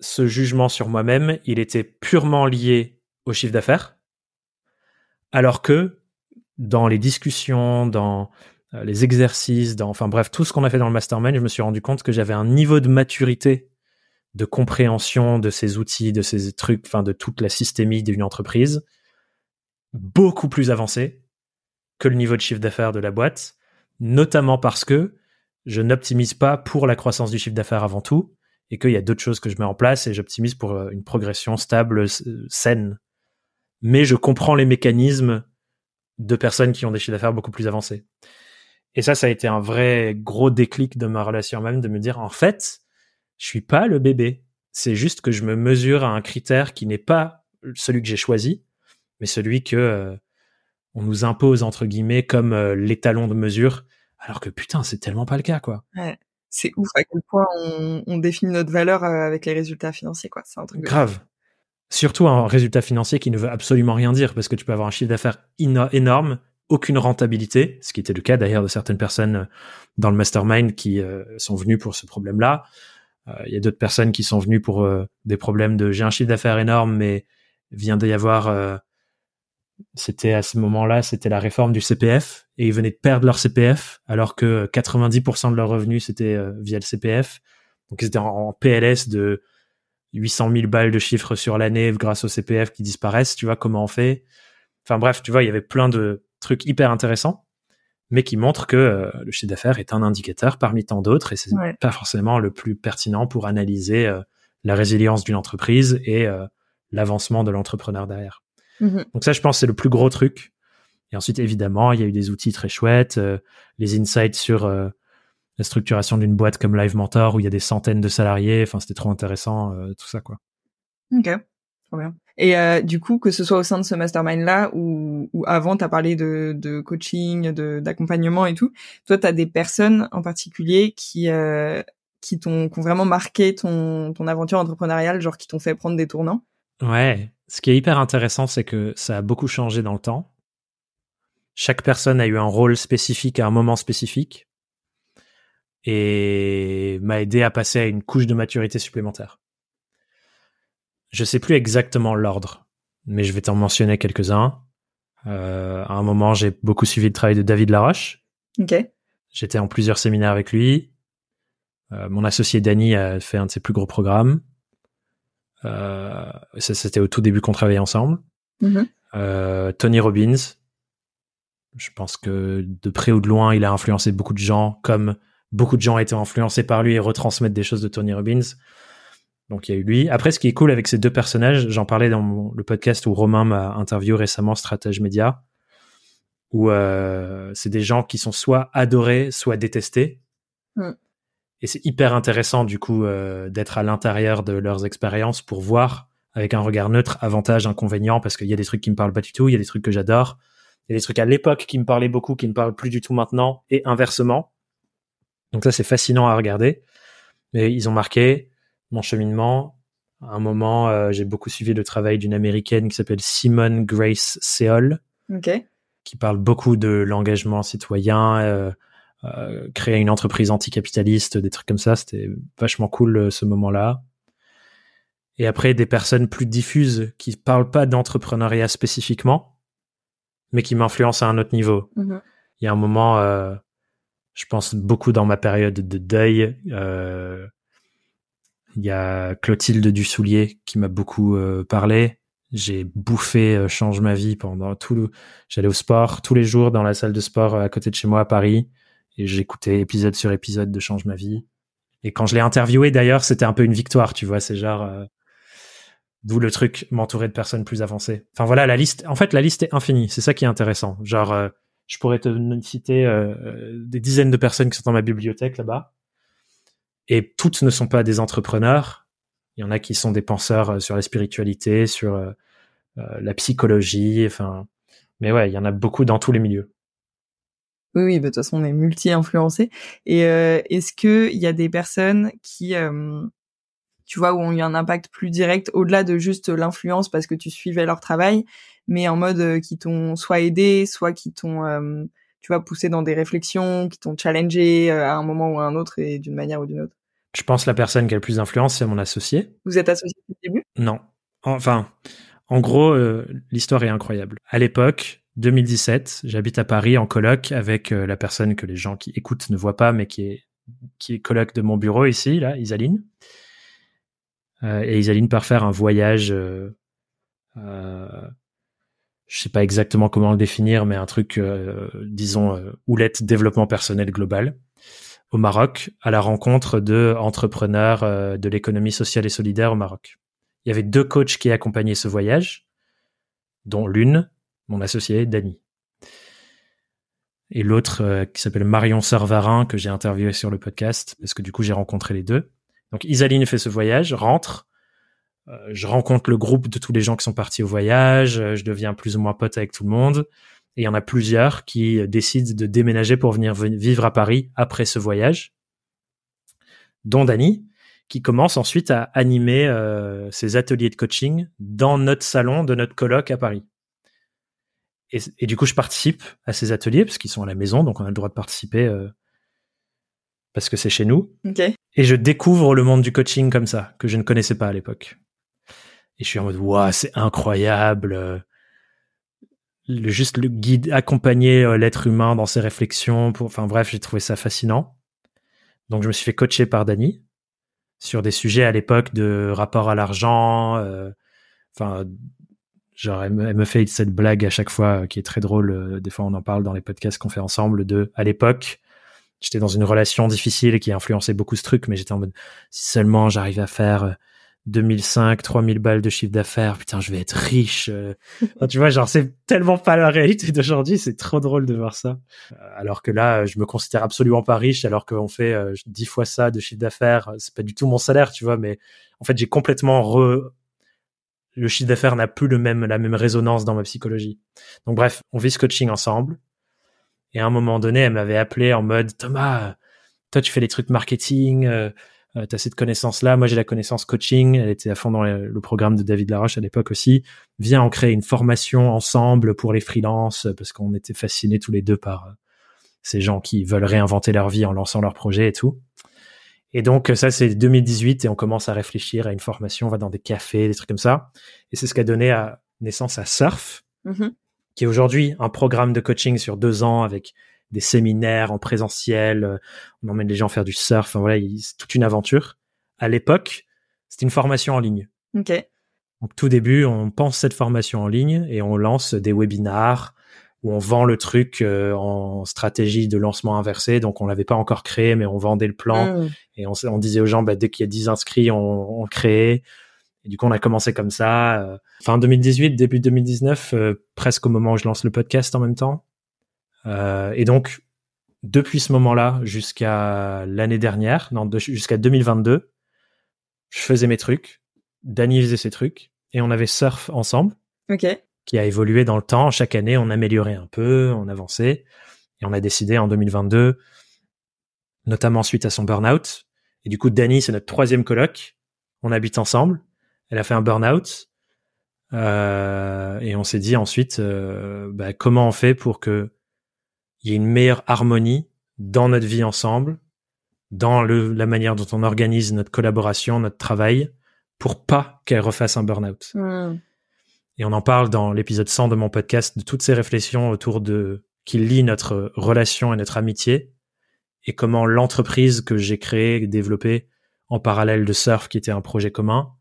ce jugement sur moi-même, il était purement lié au chiffre d'affaires, alors que dans les discussions, dans euh, les exercices, enfin bref, tout ce qu'on a fait dans le mastermind, je me suis rendu compte que j'avais un niveau de maturité, de compréhension de ces outils, de ces trucs, enfin de toute la systémie d'une entreprise, beaucoup plus avancé que le niveau de chiffre d'affaires de la boîte, notamment parce que je n'optimise pas pour la croissance du chiffre d'affaires avant tout, et qu'il y a d'autres choses que je mets en place et j'optimise pour euh, une progression stable, saine. Mais je comprends les mécanismes de personnes qui ont des chiffres d'affaires beaucoup plus avancés. Et ça, ça a été un vrai gros déclic de ma relation même de me dire, en fait, je suis pas le bébé. C'est juste que je me mesure à un critère qui n'est pas celui que j'ai choisi, mais celui que euh, on nous impose entre guillemets comme euh, l'étalon de mesure alors que putain, c'est tellement pas le cas, quoi. Ouais. C'est ouf à quel point on, définit notre valeur euh, avec les résultats financiers, quoi. C'est un truc grave. Surtout un résultat financier qui ne veut absolument rien dire, parce que tu peux avoir un chiffre d'affaires énorme, aucune rentabilité, ce qui était le cas d'ailleurs de certaines personnes euh, dans le mastermind qui euh, sont venues pour ce problème-là. Il y a d'autres personnes qui sont venues pour des problèmes de j'ai un chiffre d'affaires énorme, mais vient d'y avoir c'était à ce moment-là, c'était la réforme du CPF et ils venaient de perdre leur CPF alors que 90% de leurs revenus c'était euh, via le CPF. Donc ils étaient en, PLS de 800 000 balles de chiffres sur l'année grâce au CPF qui disparaissent. Tu vois comment on fait? Enfin bref, tu vois, il y avait plein de trucs hyper intéressants, mais qui montrent que euh, le chiffre d'affaires est un indicateur parmi tant d'autres et c'est pas forcément le plus pertinent pour analyser euh, la résilience d'une entreprise et l'avancement de l'entrepreneur derrière. Mhm. Donc ça, je pense, c'est le plus gros truc. Et ensuite, évidemment, il y a eu des outils très chouettes, euh, les insights sur euh, la structuration d'une boîte comme Live Mentor où il y a des centaines de salariés. Enfin, c'était trop intéressant, euh, tout ça, quoi. Ok, trop bien. Et du coup, que ce soit au sein de ce mastermind-là ou, ou avant, tu as parlé de, de coaching, d'accompagnement et tout, toi, tu as des personnes en particulier qui qui t'ont qui ont vraiment marqué ton ton aventure entrepreneuriale, genre qui t'ont fait prendre des tournants? Ouais, ce qui est hyper intéressant, c'est que ça a beaucoup changé dans le temps. Chaque personne a eu un rôle spécifique à un moment spécifique et m'a aidé à passer à une couche de maturité supplémentaire. Je sais plus exactement l'ordre, mais je vais t'en mentionner quelques-uns. Euh, à un moment, j'ai beaucoup suivi le travail de David Laroche. J'étais en plusieurs séminaires avec lui. Euh, mon associé Danny a fait un de ses plus gros programmes. Euh, ça, c'était au tout début qu'on travaillait ensemble. Mhm. Euh, Tony Robbins. Je pense que de près ou de loin, il a influencé beaucoup de gens, comme beaucoup de gens ont été influencés par lui et retransmettent des choses de Tony Robbins. Donc il y a eu lui. Après, ce qui est cool avec ces deux personnages, j'en parlais dans mon- le podcast où Romain m'a interviewé récemment, Stratège Média, où euh, c'est des gens qui sont soit adorés, soit détestés. Mm. Et c'est hyper intéressant du coup euh, d'être à l'intérieur de leurs expériences pour voir avec un regard neutre avantages, inconvénients, parce qu'il y a des trucs qui me parlent pas du tout, il y a des trucs que j'adore, il y a des trucs à l'époque qui me parlaient beaucoup, qui me parlent plus du tout maintenant, et inversement. Donc ça c'est fascinant à regarder. Mais ils ont marqué mon cheminement. À un moment, euh, j'ai beaucoup suivi le travail d'une américaine qui s'appelle Simone Grace Seol, qui parle beaucoup de l'engagement citoyen, euh, euh, créer une entreprise anticapitaliste, des trucs comme ça. C'était vachement cool ce moment-là. Et après, des personnes plus diffuses qui parlent pas d'entrepreneuriat spécifiquement, mais qui m'influencent à un autre niveau. Mhm. Il y a un moment, je pense beaucoup dans ma période de deuil. euh, il y a Clotilde Dussoulier qui m'a beaucoup euh, parlé. J'ai bouffé euh, Change ma vie pendant tout le... J'allais au sport tous les jours dans la salle de sport euh, à côté de chez moi à Paris et j'écoutais épisode sur épisode de Change ma vie. Et quand je l'ai interviewé d'ailleurs, c'était un peu une victoire, tu vois, c'est genre... euh, D'où le truc m'entourer de personnes plus avancées. Enfin voilà, la liste. En fait, la liste est infinie. C'est ça qui est intéressant. Genre, euh, je pourrais te citer euh, des dizaines de personnes qui sont dans ma bibliothèque là-bas. Et toutes ne sont pas des entrepreneurs. Il y en a qui sont des penseurs euh, sur la spiritualité, sur euh, la psychologie. Enfin, mais ouais, il y en a beaucoup dans tous les milieux. Oui, oui, bah, de toute façon, on est multi-influencés. Et est-ce que il y a des personnes qui, tu vois, où ont eu un impact plus direct au-delà de juste l'influence parce que tu suivais leur travail, mais en mode euh, qui t'ont soit aidé, soit qui t'ont, euh, tu vois, poussé dans des réflexions, qui t'ont challengé euh, à un moment ou à un autre et d'une manière ou d'une autre. Je pense que la personne qui a le plus d'influence, c'est mon associé. Vous êtes associés depuis le début? Non. Enfin, en gros, euh, l'histoire est incroyable. À l'époque, 2017, j'habite à Paris en coloc avec euh, la personne que les gens qui écoutent ne voient pas, mais qui est qui est coloc de mon bureau ici, là, Isaline. Euh, et Isaline part faire un voyage, je sais pas exactement comment le définir, mais un truc, euh, disons, euh, houlette développement personnel global au Maroc à la rencontre de entrepreneurs euh, de l'économie sociale et solidaire au Maroc. Il y avait deux coachs qui accompagnaient ce voyage, dont l'une, mon associé, Dany. Et l'autre, qui s'appelle Marion Servarin, que j'ai interviewé sur le podcast, parce que du coup, j'ai rencontré les deux. Donc, Isaline fait ce voyage, rentre. Euh, je rencontre le groupe de tous les gens qui sont partis au voyage. euh, Je deviens plus ou moins pote avec tout le monde. Et il y en a plusieurs qui décident de déménager pour venir vi- vivre à Paris après ce voyage, dont Dany, qui commence ensuite à animer euh, ses ateliers de coaching dans notre salon de notre colloque à Paris. Et, et du coup, je participe à ces ateliers parce qu'ils sont à la maison, donc on a le droit de participer euh, parce que c'est chez nous. Ok. Et je découvre le monde du coaching comme ça, que je ne connaissais pas à l'époque. Et je suis en mode, waouh, c'est incroyable. euh, Le, juste le guide, accompagner euh, l'être humain dans ses réflexions. Pour, enfin bref, j'ai trouvé ça fascinant. Donc je me suis fait coacher par Dany sur des sujets à l'époque de rapport à l'argent. euh, Enfin, genre, elle me, fait cette blague à chaque fois qui est très drôle. Des fois, on en parle dans les podcasts qu'on fait ensemble de, à l'époque, j'étais dans une relation difficile qui influençait beaucoup ce truc, mais j'étais en mode, si seulement j'arrive à faire 2005, 3000 balles de chiffre d'affaires, putain, je vais être riche. euh. Tu vois, genre, c'est tellement pas la réalité d'aujourd'hui, c'est trop drôle de voir ça. Euh, Alors que là, je me considère absolument pas riche, alors qu'on fait euh, 10 fois ça de chiffre d'affaires. C'est pas du tout mon salaire, tu vois, mais en fait, j'ai complètement re... Le chiffre d'affaires n'a plus le même, la même résonance dans ma psychologie. Donc bref, on vit ce coaching ensemble. Et à un moment donné, elle m'avait appelé en mode Thomas, toi tu fais les trucs marketing, euh, tu as cette connaissance-là. Moi, j'ai la connaissance coaching. Elle était à fond dans le, programme de David Laroche à l'époque aussi. Viens, on crée une formation ensemble pour les freelances parce qu'on était fascinés tous les deux par euh, ces gens qui veulent réinventer leur vie en lançant leur projet et tout. Et donc, ça, c'est 2018 et on commence à réfléchir à une formation. On va dans des cafés, des trucs comme ça. Et c'est ce qui a donné à, naissance à Surf, mm-hmm. qui est aujourd'hui un programme de coaching sur deux ans avec des séminaires en présentiel, euh, on emmène les gens faire du surf, enfin, voilà, c'est toute une aventure. À l'époque, c'était une formation en ligne. Ok. Donc tout début, on pense cette formation en ligne et on lance des webinars où on vend le truc euh, en stratégie de lancement inversé. Donc on l'avait pas encore créé, mais on vendait le plan mmh. et on, disait aux gens, bah, dès qu'il y a 10 inscrits, on, on crée. Et du coup, on a commencé comme ça. Euh, fin 2018, début 2019, presque au moment où je lance le podcast en même temps. Euh, et donc, depuis ce moment-là jusqu'à l'année dernière, non, jusqu'à 2022, je faisais mes trucs, Danny faisait ses trucs, et on avait surf ensemble. Ok. Qui a évolué dans le temps. Chaque année, on améliorait un peu, on avançait, et on a décidé en 2022, notamment suite à son burn-out. Et du coup, Danny, c'est notre troisième coloc. On habite ensemble. Elle a fait un burn-out. Euh, et on s'est dit ensuite, euh, bah, comment on fait pour que il y a une meilleure harmonie dans notre vie ensemble, dans le, la manière dont on organise notre collaboration, notre travail, pour pas qu'elle refasse un burn-out. Hmm. Et on en parle dans l'épisode 100 de mon podcast, de toutes ces réflexions autour de qui lient notre relation et notre amitié, et comment l'entreprise que j'ai créée, développée en parallèle de Surf, qui était un projet commun,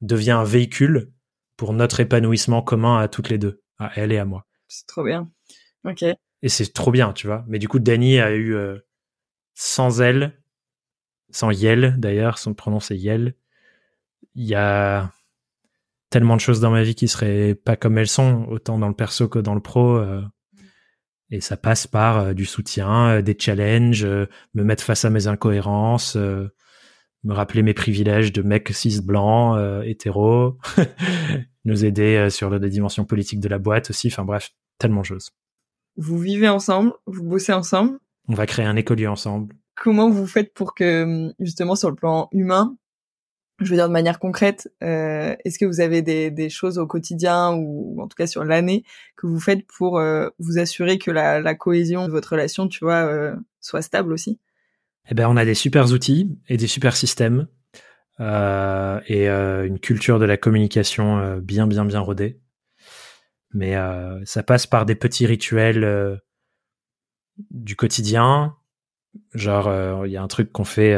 devient un véhicule pour notre épanouissement commun à toutes les deux, à elle et à moi. C'est trop bien. Ok et c'est trop bien, tu vois. Mais du coup, Danny a eu euh, sans elle, sans Yel d'ailleurs, son prénom c'est Yel. Il y a tellement de choses dans ma vie qui seraient pas comme elles sont, autant dans le perso que dans le pro. Euh, et ça passe par euh, du soutien, des challenges, me mettre face à mes incohérences, me rappeler mes privilèges de mec cis blanc, hétéro, [LAUGHS] nous aider sur la dimension politique de la boîte aussi. Enfin bref, tellement de choses vous vivez ensemble, vous bossez ensemble. On va créer un écolier ensemble. Comment vous faites pour que, justement, sur le plan humain, je veux dire de manière concrète, euh, est-ce que vous avez des, des, choses au quotidien ou en tout cas sur l'année que vous faites pour euh, vous assurer que la, la, cohésion de votre relation, tu vois, euh, soit stable aussi? Eh ben, on a des super outils et des super systèmes euh, et euh, une culture de la communication bien, bien, bien rodée mais euh, ça passe par des petits rituels euh, du quotidien. Genre, euh, il y a un truc qu'on fait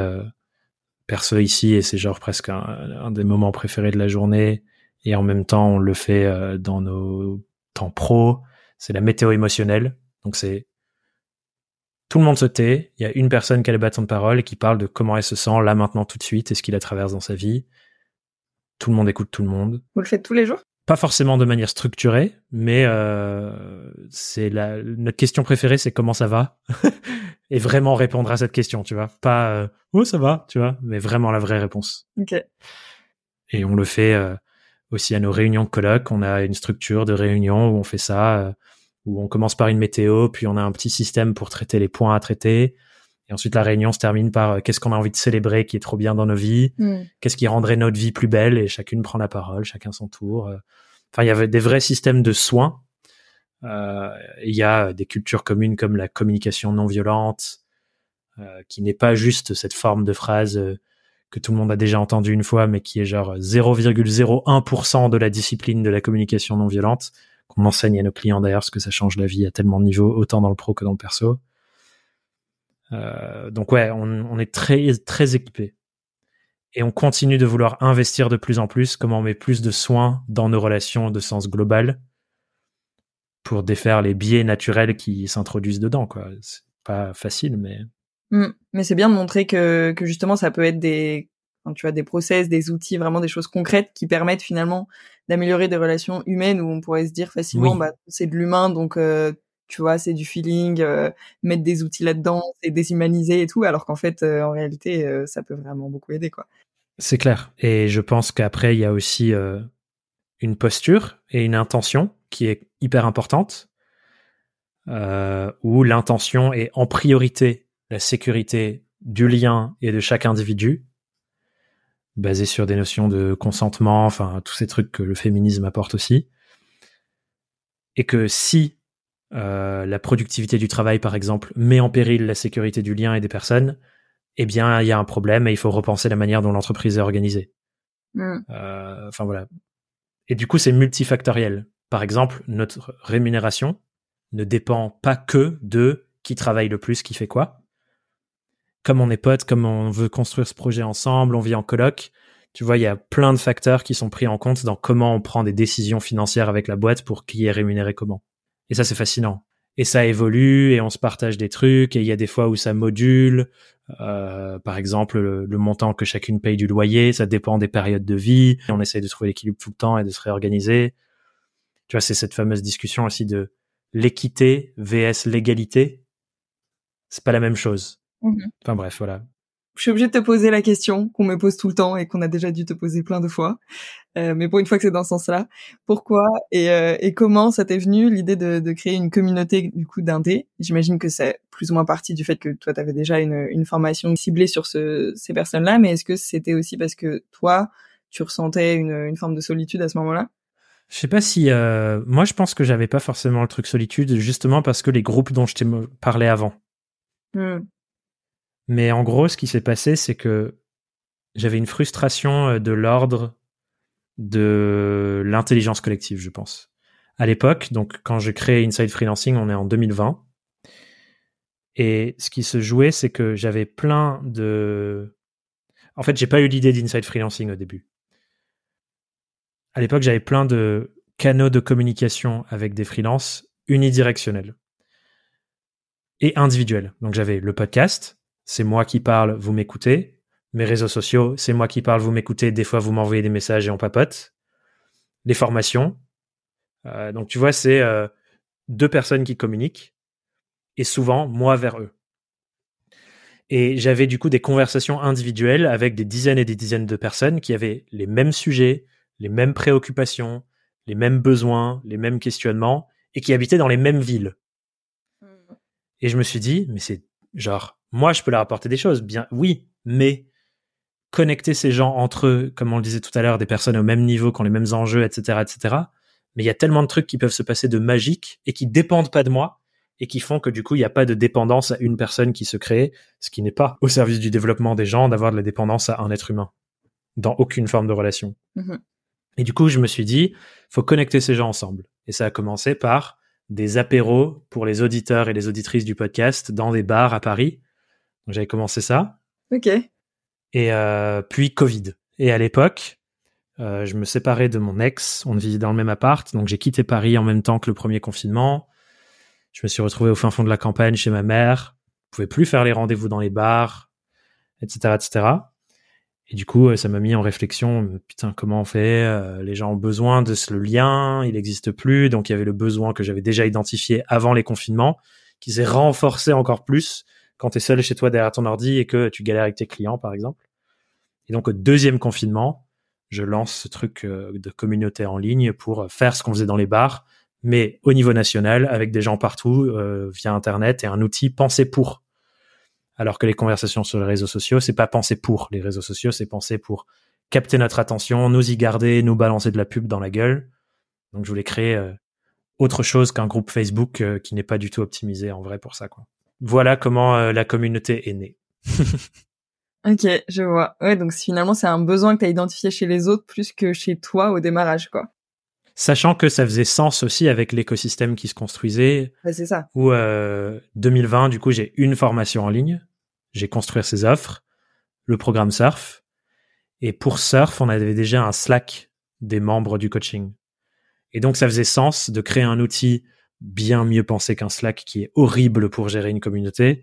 perso ici et c'est genre presque un, des moments préférés de la journée. Et en même temps, on le fait dans nos temps pro. C'est la météo émotionnelle. Donc c'est tout le monde se tait. Il y a une personne qui a le bâton de parole et qui parle de comment elle se sent là maintenant tout de suite et ce qui la traverse dans sa vie. Tout le monde écoute tout le monde. Vous le faites tous les jours? Pas forcément de manière structurée, mais euh, c'est la notre question préférée, c'est comment ça va, [LAUGHS] et vraiment répondre à cette question, tu vois, pas euh, oh ça va, tu vois, mais vraiment la vraie réponse. Ok. Et on le fait euh, aussi à nos réunions de colloques. On a une structure de réunion où on fait ça, euh, où on commence par une météo, puis on a un petit système pour traiter les points à traiter. Et ensuite, la réunion se termine par euh, qu'est-ce qu'on a envie de célébrer qui est trop bien dans nos vies, hmm. qu'est-ce qui rendrait notre vie plus belle, et chacune prend la parole, chacun son tour. Euh. Enfin, il y avait des vrais systèmes de soins. Euh, il y a des cultures communes comme la communication non violente, qui n'est pas juste cette forme de phrase que tout le monde a déjà entendue une fois, mais qui est genre 0,01% de la discipline de la communication non violente, qu'on enseigne à nos clients d'ailleurs, parce que ça change la vie à tellement de niveaux, autant dans le pro que dans le perso. Euh, donc ouais, on, est très très équipé et on continue de vouloir investir de plus en plus. Comment on met plus de soins dans nos relations de sens global pour défaire les biais naturels qui s'introduisent dedans. Quoi, c'est pas facile, mais mmh. mais c'est bien de montrer que que justement ça peut être des tu vois des process, des outils, vraiment des choses concrètes qui permettent finalement d'améliorer des relations humaines où on pourrait se dire facilement bah c'est de l'humain donc euh, tu vois, c'est du feeling, euh, mettre des outils là-dedans, c'est déshumaniser et tout, alors qu'en fait, euh, en réalité, euh, ça peut vraiment beaucoup aider, quoi. C'est clair. Et je pense qu'après, il y a aussi une posture et une intention qui est hyper importante, où l'intention est en priorité la sécurité du lien et de chaque individu, basé sur des notions de consentement, enfin tous ces trucs que le féminisme apporte aussi. Et que si euh, la productivité du travail, par exemple, met en péril la sécurité du lien et des personnes, eh bien, il y a un problème et il faut repenser la manière dont l'entreprise est organisée. Mm. Euh, enfin voilà. Et du coup, c'est multifactoriel. Par exemple, notre rémunération ne dépend pas que de qui travaille le plus, qui fait quoi. Comme on est potes, comme on veut construire ce projet ensemble, on vit en coloc, tu vois, il y a plein de facteurs qui sont pris en compte dans comment on prend des décisions financières avec la boîte pour qui est rémunéré comment. Et ça, c'est fascinant. Et ça évolue et on se partage des trucs et il y a des fois où ça module. Euh, par exemple, le, montant que chacune paye du loyer, ça dépend des périodes de vie. On essaye de trouver l'équilibre tout le temps et de se réorganiser. Tu vois, c'est cette fameuse discussion aussi de l'équité vs l'égalité. C'est pas la même chose. Mhm. Enfin bref, voilà je suis obligée de te poser la question qu'on me pose tout le temps et qu'on a déjà dû te poser plein de fois. Euh, mais pour une fois que c'est dans ce sens-là, pourquoi et, euh, et comment ça t'est venu l'idée de, de, créer une communauté du coup d'indé J'imagine que c'est plus ou moins partie du fait que toi, tu avais déjà une, une, formation ciblée sur ce, ces personnes-là, mais est-ce que c'était aussi parce que toi, tu ressentais une, une forme de solitude à ce moment-là? Je sais pas si euh, moi je pense que j'avais pas forcément le truc solitude justement parce que les groupes dont je t'ai parlé avant. Hmm. Mais en gros, ce qui s'est passé, c'est que j'avais une frustration euh, de l'ordre de l'intelligence collective, je pense. À l'époque, donc quand je crée Inside Freelancing, on est en 2020. Et ce qui se jouait, c'est que j'avais plein de... En fait, j'ai pas eu l'idée d'Inside Freelancing au début. À l'époque, j'avais plein de canaux de communication avec des freelances unidirectionnels et individuels. Donc j'avais le podcast, c'est moi qui parle, vous m'écoutez. Mes réseaux sociaux, c'est moi qui parle, vous m'écoutez. Des fois, vous m'envoyez des messages et on papote. Les formations. Euh, donc, tu vois, c'est euh, deux personnes qui communiquent et souvent moi vers eux. Et j'avais du coup des conversations individuelles avec des dizaines et des dizaines de personnes qui avaient les mêmes sujets, les mêmes préoccupations, les mêmes besoins, les mêmes questionnements et qui habitaient dans les mêmes villes. Mmh. Et je me suis dit, mais c'est genre moi, je peux leur apporter des choses, bien oui, mais connecter ces gens entre eux, comme on le disait tout à l'heure, des personnes au même niveau, qui ont les mêmes enjeux, etc., etc. Mais il y a tellement de trucs qui peuvent se passer de magique et qui dépendent pas de moi et qui font que du coup, il n'y a pas de dépendance à une personne qui se crée, ce qui n'est pas au service du développement des gens d'avoir de la dépendance à un être humain dans aucune forme de relation. Mm-hmm. Et du coup, je me suis dit, faut connecter ces gens ensemble. Et ça a commencé par des apéros pour les auditeurs et les auditrices du podcast dans des bars à Paris donc j'avais commencé ça. Ok. Et euh, puis Covid. Et à l'époque, euh, je me séparais de mon ex. On vivait dans le même appart, donc j'ai quitté Paris en même temps que le premier confinement. Je me suis retrouvé au fin fond de la campagne chez ma mère. Je pouvais plus faire les rendez-vous dans les bars, etc., etc. Et du coup, ça m'a mis en réflexion. Putain, comment on fait euh, Les gens ont besoin de ce lien. Il n'existe plus, donc il y avait le besoin que j'avais déjà identifié avant les confinements, qui s'est renforcé encore plus quand tu es seul chez toi derrière ton ordi et que tu galères avec tes clients, par exemple. Et donc, au deuxième confinement, je lance ce truc euh, de communauté en ligne pour faire ce qu'on faisait dans les bars, mais au niveau national, avec des gens partout, euh, via Internet et un outil pensé pour. Alors que les conversations sur les réseaux sociaux, c'est pas pensé pour. Les réseaux sociaux, c'est pensé pour capter notre attention, nous y garder, nous balancer de la pub dans la gueule. Donc, je voulais créer euh, autre chose qu'un groupe Facebook qui n'est pas du tout optimisé en vrai pour ça, quoi voilà comment euh, la communauté est née. [LAUGHS] ok, je vois. Ouais, donc finalement, c'est un besoin que tu as identifié chez les autres plus que chez toi au démarrage, quoi. Sachant que ça faisait sens aussi avec l'écosystème qui se construisait. c'est ça. Où euh, 2020, du coup, j'ai une formation en ligne. J'ai construit ces offres, le programme Surf. Et pour Surf, on avait déjà un Slack des membres du coaching. Et donc, ça faisait sens de créer un outil bien mieux pensé qu'un Slack qui est horrible pour gérer une communauté,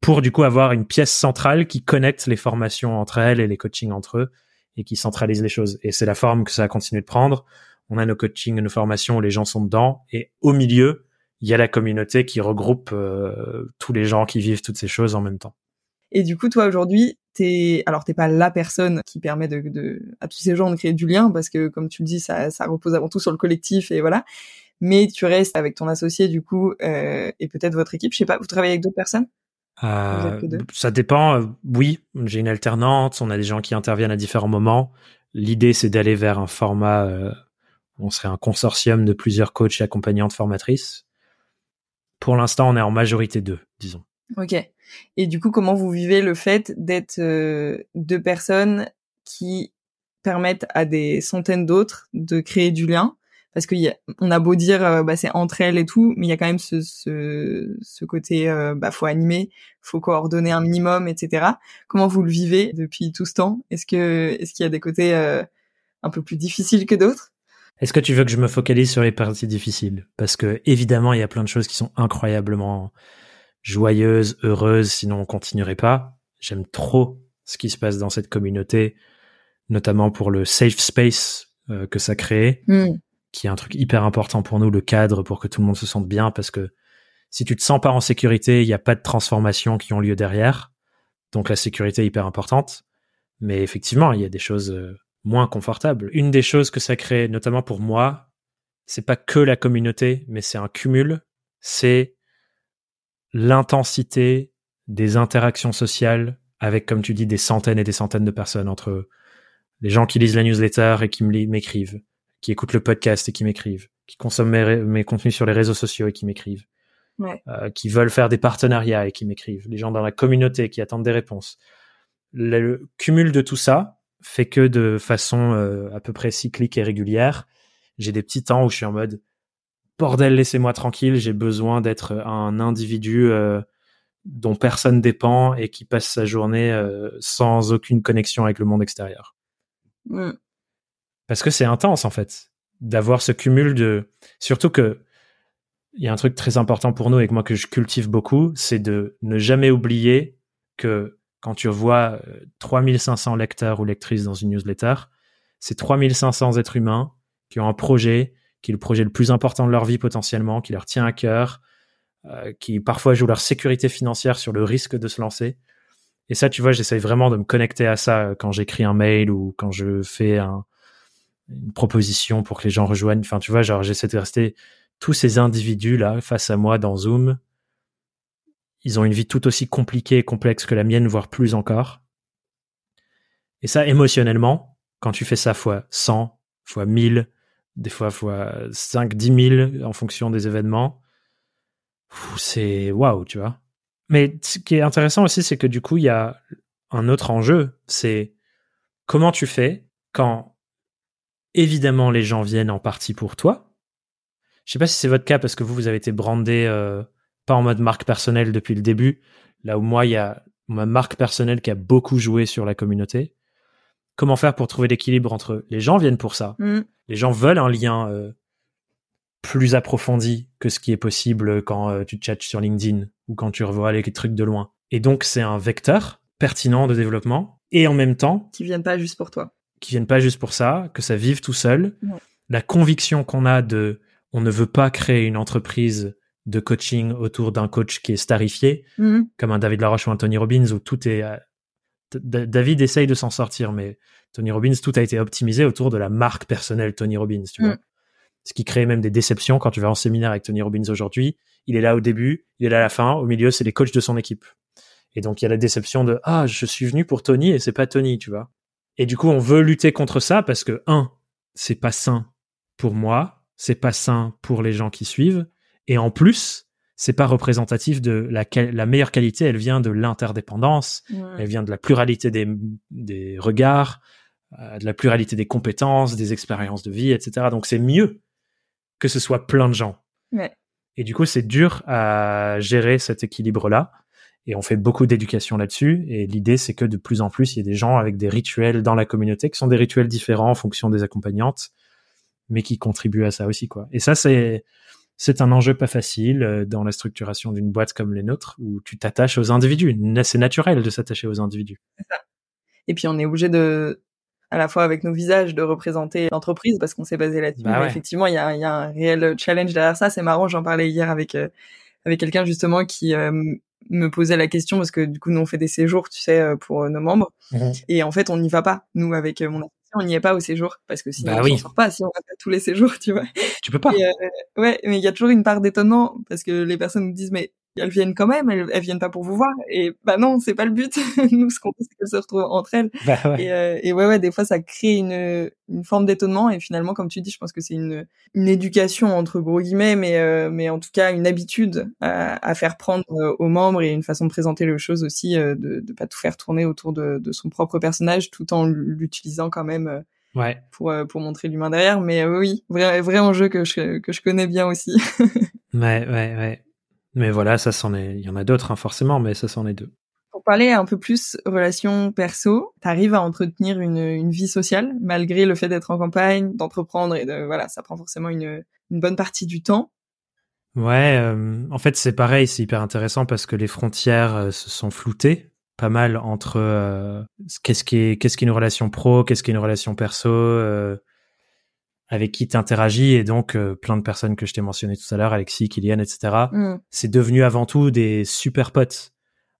pour du coup avoir une pièce centrale qui connecte les formations entre elles et les coachings entre eux et qui centralise les choses. Et c'est la forme que ça a continué de prendre. On a nos coachings, nos formations les gens sont dedans et au milieu, il y a la communauté qui regroupe euh, tous les gens qui vivent toutes ces choses en même temps. Et du coup, toi aujourd'hui, t'es alors t'es pas la personne qui permet de, de, à tous ces gens de créer du lien parce que comme tu le dis, ça, ça repose avant tout sur le collectif et voilà mais tu restes avec ton associé du coup euh, et peut-être votre équipe. Je sais pas, vous travaillez avec d'autres personnes? Euh, Ça dépend. Oui, j'ai une alternante. On a des gens qui interviennent à différents moments. L'idée, c'est d'aller vers un format. Euh, on serait un consortium de plusieurs coachs et accompagnantes formatrices. Pour l'instant, on est en majorité deux, disons. Ok. Et du coup, comment vous vivez le fait d'être euh, deux personnes qui permettent à des centaines d'autres de créer du lien? Parce qu'on a, beau dire euh, bah, c'est entre elles et tout, mais il y a quand même ce, ce, ce côté euh, bah faut animer, faut coordonner un minimum, etc. Comment vous le vivez depuis tout ce temps? Est-ce que est-ce qu'il y a des côtés euh, un peu plus difficiles que d'autres? Est-ce que tu veux que je me focalise sur les parties difficiles? Parce que évidemment il y a plein de choses qui sont incroyablement joyeuses, heureuses, sinon on continuerait pas. J'aime trop ce qui se passe dans cette communauté, notamment pour le safe space que ça crée. Hmm qui est un truc hyper important pour nous, le cadre, pour que tout le monde se sente bien, parce que si tu te sens pas en sécurité, il n'y a pas de transformation qui ont lieu derrière. Donc la sécurité est hyper importante. Mais effectivement, il y a des choses euh, moins confortables. Une des choses que ça crée, notamment pour moi, c'est pas que la communauté, mais c'est un cumul. C'est l'intensité des interactions sociales avec, comme tu dis, des centaines et des centaines de personnes entre les gens qui lisent la newsletter et qui m'écrivent, qui écoutent le podcast et qui m'écrivent, qui consomment mes, contenus sur les réseaux sociaux et qui m'écrivent, euh, qui veulent faire des partenariats et qui m'écrivent, les gens dans la communauté qui attendent des réponses. Le, cumul de tout ça fait que de façon euh, à peu près cyclique et régulière, j'ai des petits temps où je suis en mode bordel, laissez-moi tranquille, j'ai besoin d'être un individu euh, dont personne dépend et qui passe sa journée sans aucune connexion avec le monde extérieur. Mm. Parce que c'est intense, en fait, d'avoir ce cumul de. Surtout que il y a un truc très important pour nous et que moi que je cultive beaucoup, c'est de ne jamais oublier que quand tu vois 3500 euh, lecteurs ou lectrices dans une newsletter, c'est 3500 êtres humains qui ont un projet, qui est le projet le plus important de leur vie potentiellement, qui leur tient à cœur, euh, qui parfois jouent leur sécurité financière sur le risque de se lancer. Et ça, tu vois, j'essaye vraiment de me connecter à ça quand j'écris un mail ou quand je fais un, une proposition pour que les gens rejoignent. Enfin, tu vois, genre, j'essaie de rester tous ces individus-là face à moi dans Zoom. Ils ont une vie tout aussi compliquée et complexe que la mienne, voire plus encore. Et ça, émotionnellement, quand tu fais ça fois 100, fois 1000, des fois fois 5, 10 000 en fonction des événements, c'est waouh, tu vois. Mais ce qui est intéressant aussi, c'est que du coup, il y a un autre enjeu, c'est comment tu fais quand évidemment, les gens viennent en partie pour toi. Je sais pas si c'est votre cas parce que vous, vous avez été brandé euh, pas en mode marque personnelle depuis le début. Là où moi, il y a ma marque personnelle qui a beaucoup joué sur la communauté. Comment faire pour trouver l'équilibre entre les gens viennent pour ça, mm. les gens veulent un lien euh, plus approfondi que ce qui est possible quand euh, tu chattes sur LinkedIn ou quand tu revois les trucs de loin. Et donc c'est un vecteur pertinent de développement et en même temps qui viennent pas juste pour toi qui viennent pas juste pour ça, que ça vive tout seul. La conviction qu'on a de, on ne veut pas créer une entreprise de coaching autour d'un coach qui est starifié, mm-hmm. comme un David Laroche ou un Tony Robbins, où tout est, David essaye de s'en sortir, mais Tony Robbins, tout a été optimisé autour de la marque personnelle Tony Robbins, tu vois. Mm. Ce qui crée même des déceptions quand tu vas en séminaire avec Tony Robbins aujourd'hui. Il est là au début, il est là à la fin, au milieu, c'est les coachs de son équipe. Et donc, il y a la déception de, ah, je suis venu pour Tony et c'est pas Tony, tu vois. Et du coup, on veut lutter contre ça parce que, un, c'est pas sain pour moi, c'est pas sain pour les gens qui suivent, et en plus, c'est pas représentatif de la, la meilleure qualité, elle vient de l'interdépendance, elle vient de la pluralité des, des regards, euh, de la pluralité des compétences, des expériences de vie, etc. Donc c'est mieux que ce soit plein de gens. Et du coup, c'est dur à gérer cet équilibre-là. Et on fait beaucoup d'éducation là-dessus. Et l'idée, c'est que de plus en plus, il y a des gens avec des rituels dans la communauté qui sont des rituels différents en fonction des accompagnantes, mais qui contribuent à ça aussi, quoi. Et ça, c'est, c'est un enjeu pas facile euh, dans la structuration d'une boîte comme les nôtres, où tu t'attaches aux individus. C'est naturel de s'attacher aux individus. Et puis, on est obligé de, à la fois avec nos visages, de représenter l'entreprise parce qu'on s'est basé là-dessus. Bah effectivement, il y a, y a, un réel challenge derrière ça. C'est marrant, j'en parlais hier avec euh, avec quelqu'un justement qui euh, me posait la question parce que du coup nous on fait des séjours tu sais euh, pour euh, nos membres mhm. et en fait on n'y va pas nous avec euh, mon on n'y est pas au séjour parce que sinon bah on sort pas si on va pas tous les [LAUGHS] séjours tu vois. Tu peux pas. Ouais mais il y a toujours une part d'étonnement parce que les personnes nous disent mais elles viennent quand même, elles, elles viennent pas pour vous voir. Et bah non, c'est pas le but. [LAUGHS] Nous, ce qu'on veut, c'est qu'elles se retrouvent entre elles. Bah ouais. Et, euh, et ouais, ouais, des fois, ça crée une, une forme d'étonnement. Et finalement, comme tu dis, je pense que c'est une, une éducation entre gros guillemets, mais, euh, mais en tout cas, une habitude à, à faire prendre euh, aux membres et une façon de présenter les choses aussi, euh, de, de pas tout faire tourner autour de, de son propre personnage, tout en l'utilisant quand même. euh, Ouais. pour pour montrer l'humain derrière mais oui vrai vrai enjeu que je que je connais bien aussi [LAUGHS] Ouais, ouais, ouais. Mais voilà, ça c'en est. Il y en a d'autres, hein, forcément, mais ça c'en est deux. pour parler un peu plus relation perso t'arrives à entretenir une une vie sociale malgré le fait d'être en campagne d'entreprendre et de voilà ça prend forcément une une bonne partie du temps Ouais, euh, en fait, c'est pareil, c'est hyper intéressant parce que les frontières euh, se sont floutées pas mal entre euh, qu'est-ce qui est qu'est-ce qui est une relation pro, qu'est-ce qui est une relation perso, avec qui t'interagis et donc euh, plein de personnes que je t'ai mentionné tout à l'heure, Alexis, Kylian, etc. Mm. C'est devenu avant tout des super potes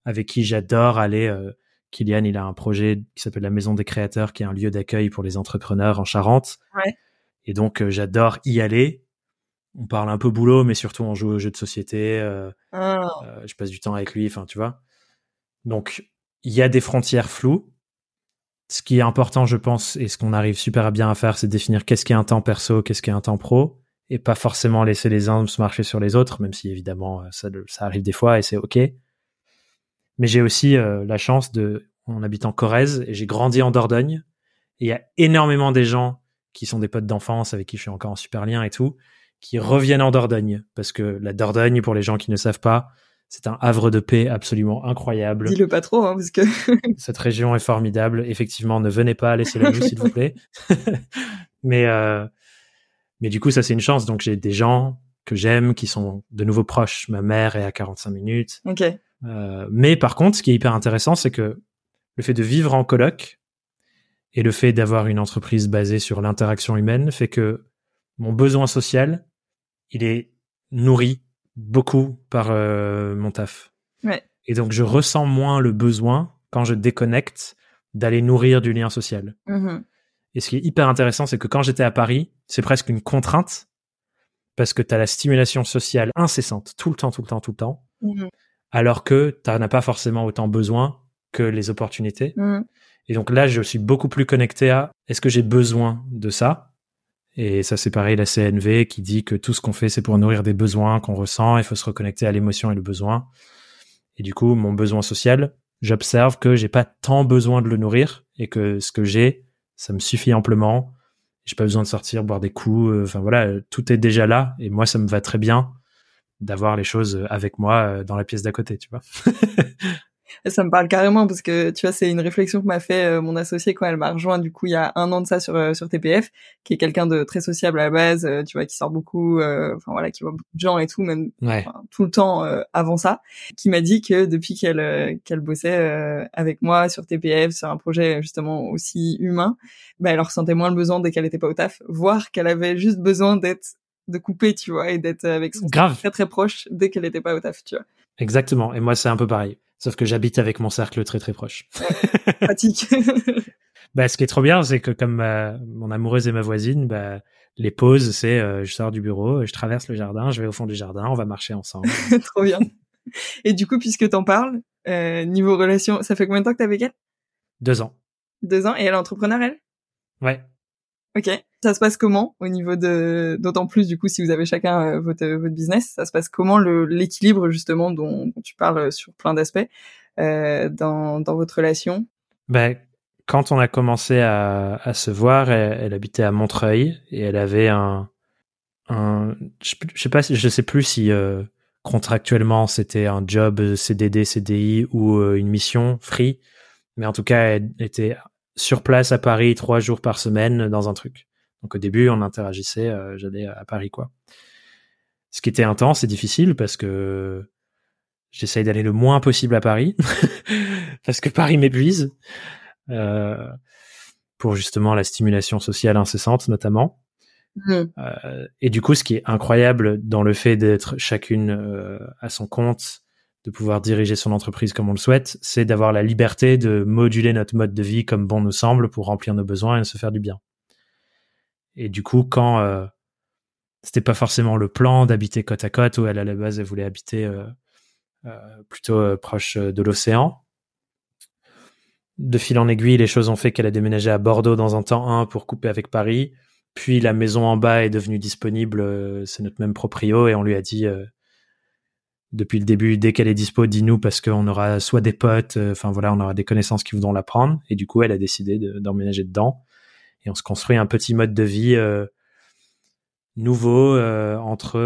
avec qui j'adore aller. euh, Kylian, il a un projet qui s'appelle la Maison des Créateurs, qui est un lieu d'accueil pour les entrepreneurs en Charente. Ouais. Et donc, euh, j'adore y aller. On parle un peu boulot, mais surtout on joue aux jeux de société. euh, Ah. euh, je passe du temps avec lui, enfin, tu vois. Donc, il y a des frontières floues. Ce qui est important, je pense, et ce qu'on arrive super bien à faire, c'est définir qu'est-ce qui est un temps perso, qu'est-ce qui est un temps pro, et pas forcément laisser les uns se marcher sur les autres, même si évidemment euh, ça, ça arrive des fois et c'est ok. Mais j'ai aussi euh, la chance de, on habite en Corrèze et j'ai grandi en Dordogne. Et il y a énormément des gens qui sont des potes d'enfance avec qui je suis encore en super lien et tout, qui reviennent en Dordogne parce que la Dordogne, pour les gens qui ne savent pas, c'est un havre de paix absolument incroyable. dis-le pas trop hein, parce que [LAUGHS] Cette région est formidable. Effectivement, ne venez pas, laissez-la nous, s'il vous plaît. [LAUGHS] mais, euh, mais du coup, ça, c'est une chance. Donc, j'ai des gens que j'aime qui sont de nouveau proches. Ma mère est à 45 minutes. ok Euh, mais par contre, ce qui est hyper intéressant, c'est que le fait de vivre en coloc et le fait d'avoir une entreprise basée sur l'interaction humaine fait que mon besoin social, il est nourri beaucoup par euh, mon taf. Ouais. Et donc, je ressens moins le besoin quand je déconnecte d'aller nourrir du lien social. Mhm. Et ce qui est hyper intéressant, c'est que quand j'étais à Paris, c'est presque une contrainte parce que tu as la stimulation sociale incessante, tout le temps, tout le temps, tout le temps Mhm. alors que tu n'en as pas forcément autant besoin que les opportunités. Mhm. Et donc là, je suis beaucoup plus connecté à est-ce que j'ai besoin de ça? Et ça, c'est pareil, la CNV qui dit que tout ce qu'on fait, c'est pour nourrir des besoins qu'on ressent. Il faut se reconnecter à l'émotion et le besoin. Et du coup, mon besoin social, j'observe que j'ai pas tant besoin de le nourrir et que ce que j'ai, ça me suffit amplement. J'ai pas besoin de sortir, boire des coups. euh, Enfin voilà, euh, tout est déjà là. Et moi, ça me va très bien d'avoir les choses avec moi euh, dans la pièce d'à côté, tu vois. [LAUGHS] Ça me parle carrément parce que tu vois c'est une réflexion que m'a fait euh, mon associé quand elle m'a rejoint du coup il y a un an de ça sur euh, sur TPF qui est quelqu'un de très sociable à la base euh, tu vois qui sort beaucoup euh, enfin voilà qui voit beaucoup de gens et tout même Ouais. enfin, tout le temps euh, avant ça qui m'a dit que depuis qu'elle euh, qu'elle bossait euh, avec moi sur TPF sur un projet justement aussi humain bah elle ressentait moins le besoin dès qu'elle était pas au taf voire qu'elle avait juste besoin d'être de couper tu vois et d'être avec son Grave. très très proche dès qu'elle était pas au taf tu vois Exactement. Et moi, c'est un peu pareil. Sauf que j'habite avec mon cercle très très proche. pratique [LAUGHS] Bah, ce qui est trop bien, c'est que comme ma- mon amoureuse et ma voisine, bah, les pauses, c'est euh, je sors du bureau, je traverse le jardin, je vais au fond du jardin, on va marcher ensemble. [LAUGHS] Trop bien. Et du coup, puisque t'en parles, euh, niveau relation, ça fait combien de temps que t'es avec elle? Deux ans. Deux ans. Et elle est entrepreneur, elle? Ouais. Ok. Ça se passe comment au niveau de, d'autant plus du coup, si vous avez chacun euh, votre votre business, ça se passe comment l'équilibre justement dont, tu parles sur plein d'aspects euh, dans dans votre relation? Bah, quand on a commencé à, à se voir, elle, habitait à Montreuil et elle avait un, un je, je sais pas, je sais plus si euh, contractuellement c'était un job CDD, CDI ou euh, une mission free, mais en tout cas elle était sur place à Paris trois jours par semaine dans un truc. Donc au début on interagissait, euh, j'allais à Paris quoi. Ce qui était intense et difficile parce que j'essaye d'aller le moins possible à Paris [LAUGHS] parce que Paris m'épuise euh, pour justement la stimulation sociale incessante notamment. Hmm. Euh, et du coup, ce qui est incroyable dans le fait d'être chacune euh, à son compte, de pouvoir diriger son entreprise comme on le souhaite, c'est d'avoir la liberté de moduler notre mode de vie comme bon nous semble pour remplir nos besoins et se faire du bien. Et du coup, quand euh, c'était pas forcément le plan d'habiter côte à côte, où elle à la base elle voulait habiter euh, plutôt proche de l'océan. De fil en aiguille, les choses ont fait qu'elle a déménagé à Bordeaux dans un temps 1 pour couper avec Paris. Puis la maison en bas est devenue disponible, c'est notre même proprio, et on lui a dit depuis le début, dès qu'elle est dispo, dis-nous parce qu'on aura soit des potes, euh, enfin voilà, on aura des connaissances qui voudront la prendre. Et du coup, elle a décidé d'emménager dedans. Et on se construit un petit mode de vie euh, nouveau euh, entre.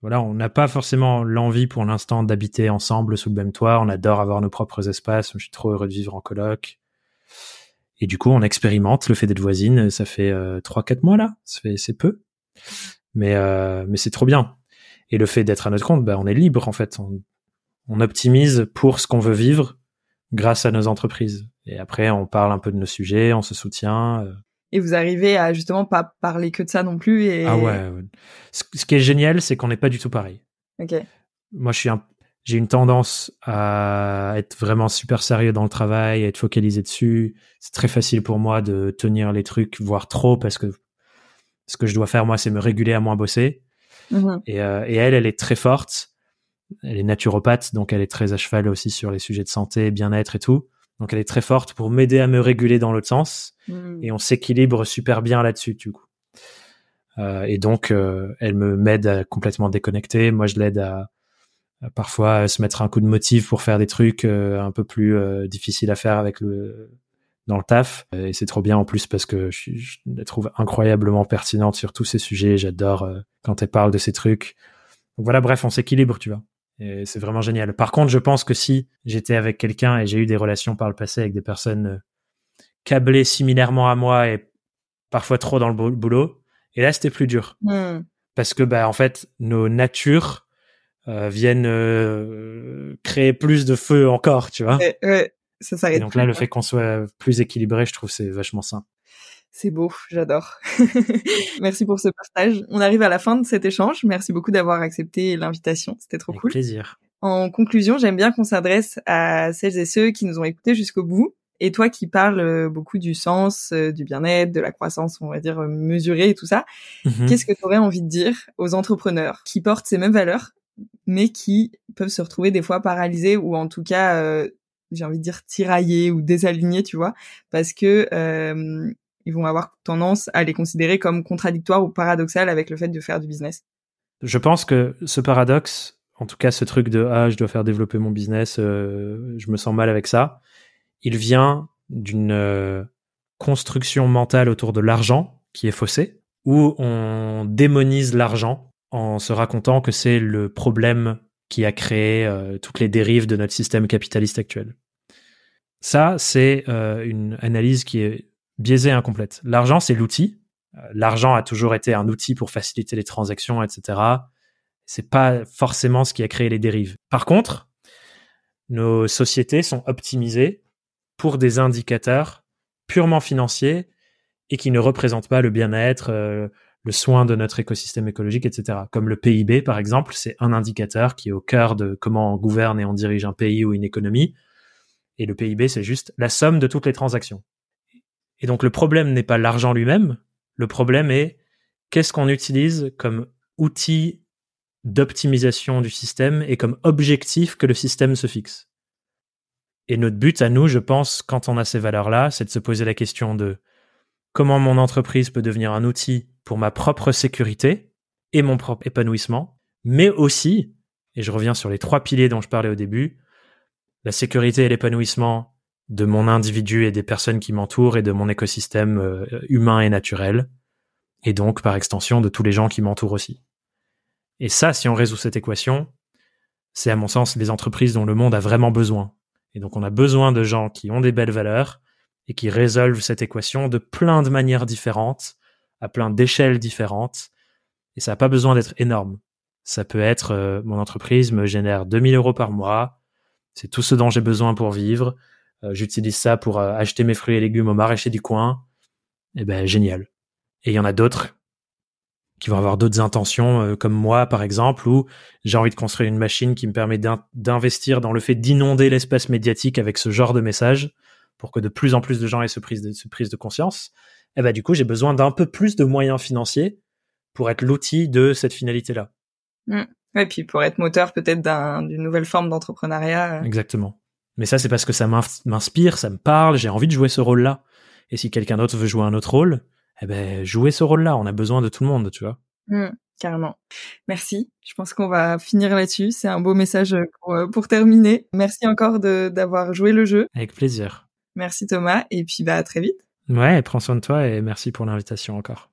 voilà, on n'a pas forcément l'envie pour l'instant d'habiter ensemble sous le même toit. On adore avoir nos propres espaces. Je suis trop heureux de vivre en coloc. Et du coup, on expérimente le fait d'être voisine. Ça fait trois, quatre mois là. C'est peu, mais mais c'est trop bien et le fait d'être à notre compte, bah, on est libre en fait. On, optimise pour ce qu'on veut vivre grâce à nos entreprises. Et après, on parle un peu de nos sujets, on se soutient. Euh. Et vous arrivez à justement pas parler que de ça non plus. Et... Ah ouais. Ce, qui est génial, c'est qu'on n'est pas du tout pareil. Ok. Moi, je suis un, j'ai une tendance à être vraiment super sérieux dans le travail, à être focalisé dessus. C'est très facile pour moi de tenir les trucs, voire trop, parce que ce que je dois faire, moi, c'est me réguler à moins bosser. Mhm. Euh, et, elle, elle est très forte. Elle est naturopathe, donc elle est très à cheval aussi sur les sujets de santé, bien-être et tout. Donc elle est très forte pour m'aider à me réguler dans l'autre sens. Mhm. Et on s'équilibre super bien là-dessus, du coup. Euh, et donc, euh, elle me m'aide à complètement déconnecter. Moi, je l'aide à, parfois se mettre un coup de motif pour faire des trucs un peu plus difficiles à faire avec le dans le taf. Et c'est trop bien en plus parce que je, je, la trouve incroyablement pertinente sur tous ces sujets. J'adore euh, quand elle parle de ces trucs. Donc voilà, bref, on s'équilibre, tu vois. Et c'est vraiment génial. Par contre, je pense que si j'étais avec quelqu'un et j'ai eu des relations par le passé avec des personnes euh, câblées similairement à moi et parfois trop dans le boulot, et là c'était plus dur. Hmm. Parce que bah en fait, nos natures euh, viennent euh, créer plus de feu encore, tu vois. Ouais, ça donc là, le fait qu'on soit plus équilibré, je trouve c'est vachement sain. C'est beau, j'adore. [LAUGHS] Merci pour ce partage. On arrive à la fin de cet échange. Merci beaucoup d'avoir accepté l'invitation. C'était trop Avec cool. plaisir. En conclusion, j'aime bien qu'on s'adresse à celles et ceux qui nous ont écoutés jusqu'au bout. Et toi qui parles euh, beaucoup du sens, euh, du bien-être, de la croissance, on va dire euh, mesurée et tout ça, mhm. qu'est-ce que tu aurais envie de dire aux entrepreneurs qui portent ces mêmes valeurs, mais qui peuvent se retrouver des fois paralysés ou en tout cas j'ai envie de dire tiraillés ou désalignés, tu vois, parce que ils vont avoir tendance à les considérer comme contradictoires ou paradoxales avec le fait de faire du business. Je pense que ce paradoxe, en tout cas ce truc de ah je dois faire développer mon business, euh, je me sens mal avec ça, il vient d'une euh, construction mentale autour de l'argent qui est faussée, où on démonise l'argent en se racontant que c'est le problème qui a créé euh, toutes les dérives de notre système capitaliste actuel. Ça, c'est euh, une analyse qui est biaisée et incomplète. L'argent, c'est l'outil. Euh, l'argent a toujours été un outil pour faciliter les transactions, etc. C'est pas forcément ce qui a créé les dérives. Par contre, nos sociétés sont optimisées pour des indicateurs purement financiers et qui ne représentent pas le bien-être, le soin de notre écosystème écologique, etc. Comme le PIB, par exemple, c'est un indicateur qui est au cœur de comment on gouverne et on dirige un pays ou une économie. Et le PIB, c'est juste la somme de toutes les transactions. Et donc le problème n'est pas l'argent lui-même, le problème est qu'est-ce qu'on utilise comme outil d'optimisation du système et comme objectif que le système se fixe. Et notre but à nous, je pense, quand on a ces valeurs-là, c'est de se poser la question de comment mon entreprise peut devenir un outil pour ma propre sécurité et mon propre épanouissement, mais aussi, et je reviens sur les trois piliers dont je parlais au début, la sécurité et l'épanouissement de mon individu et des personnes qui m'entourent et de mon écosystème euh, humain et naturel, et donc par extension de tous les gens qui m'entourent aussi. Et ça, si on résout cette équation, c'est à mon sens les entreprises dont le monde a vraiment besoin. Et donc on a besoin de gens qui ont des belles valeurs et qui résolvent cette équation de plein de manières différentes, à plein d'échelles différentes. Et ça n'a pas besoin d'être énorme. Ça peut être euh, mon entreprise me génère 2000 euros par mois, c'est tout ce dont j'ai besoin pour vivre. Euh, j'utilise ça pour euh, acheter mes fruits et légumes au maraîcher du coin. Et eh ben génial. Et il y en a d'autres qui vont avoir d'autres intentions, comme moi par exemple, où j'ai envie de construire une machine qui me permet d'investir dans le fait d'inonder l'espace médiatique avec ce genre de message pour que de plus en plus de gens aient ce prise de, conscience, eh ben, du coup, j'ai besoin d'un peu plus de moyens financiers pour être l'outil de cette finalité-là. Mmh. Ouais, puis pour être moteur peut-être d'une nouvelle forme d'entrepreneuriat. Euh. Exactement. Mais ça, c'est parce que ça m'inspire, ça me parle, j'ai envie de jouer ce rôle-là. Et si quelqu'un d'autre veut jouer un autre rôle, eh ben, jouer ce rôle-là. On a besoin de tout le monde, tu vois. Mmh, carrément. Merci. Je pense qu'on va finir là-dessus. C'est un beau message pour, euh, pour terminer. Merci encore d'avoir joué le jeu. Avec plaisir. Merci Thomas. Et puis, bah, à très vite. Ouais, prends soin de toi et merci pour l'invitation encore.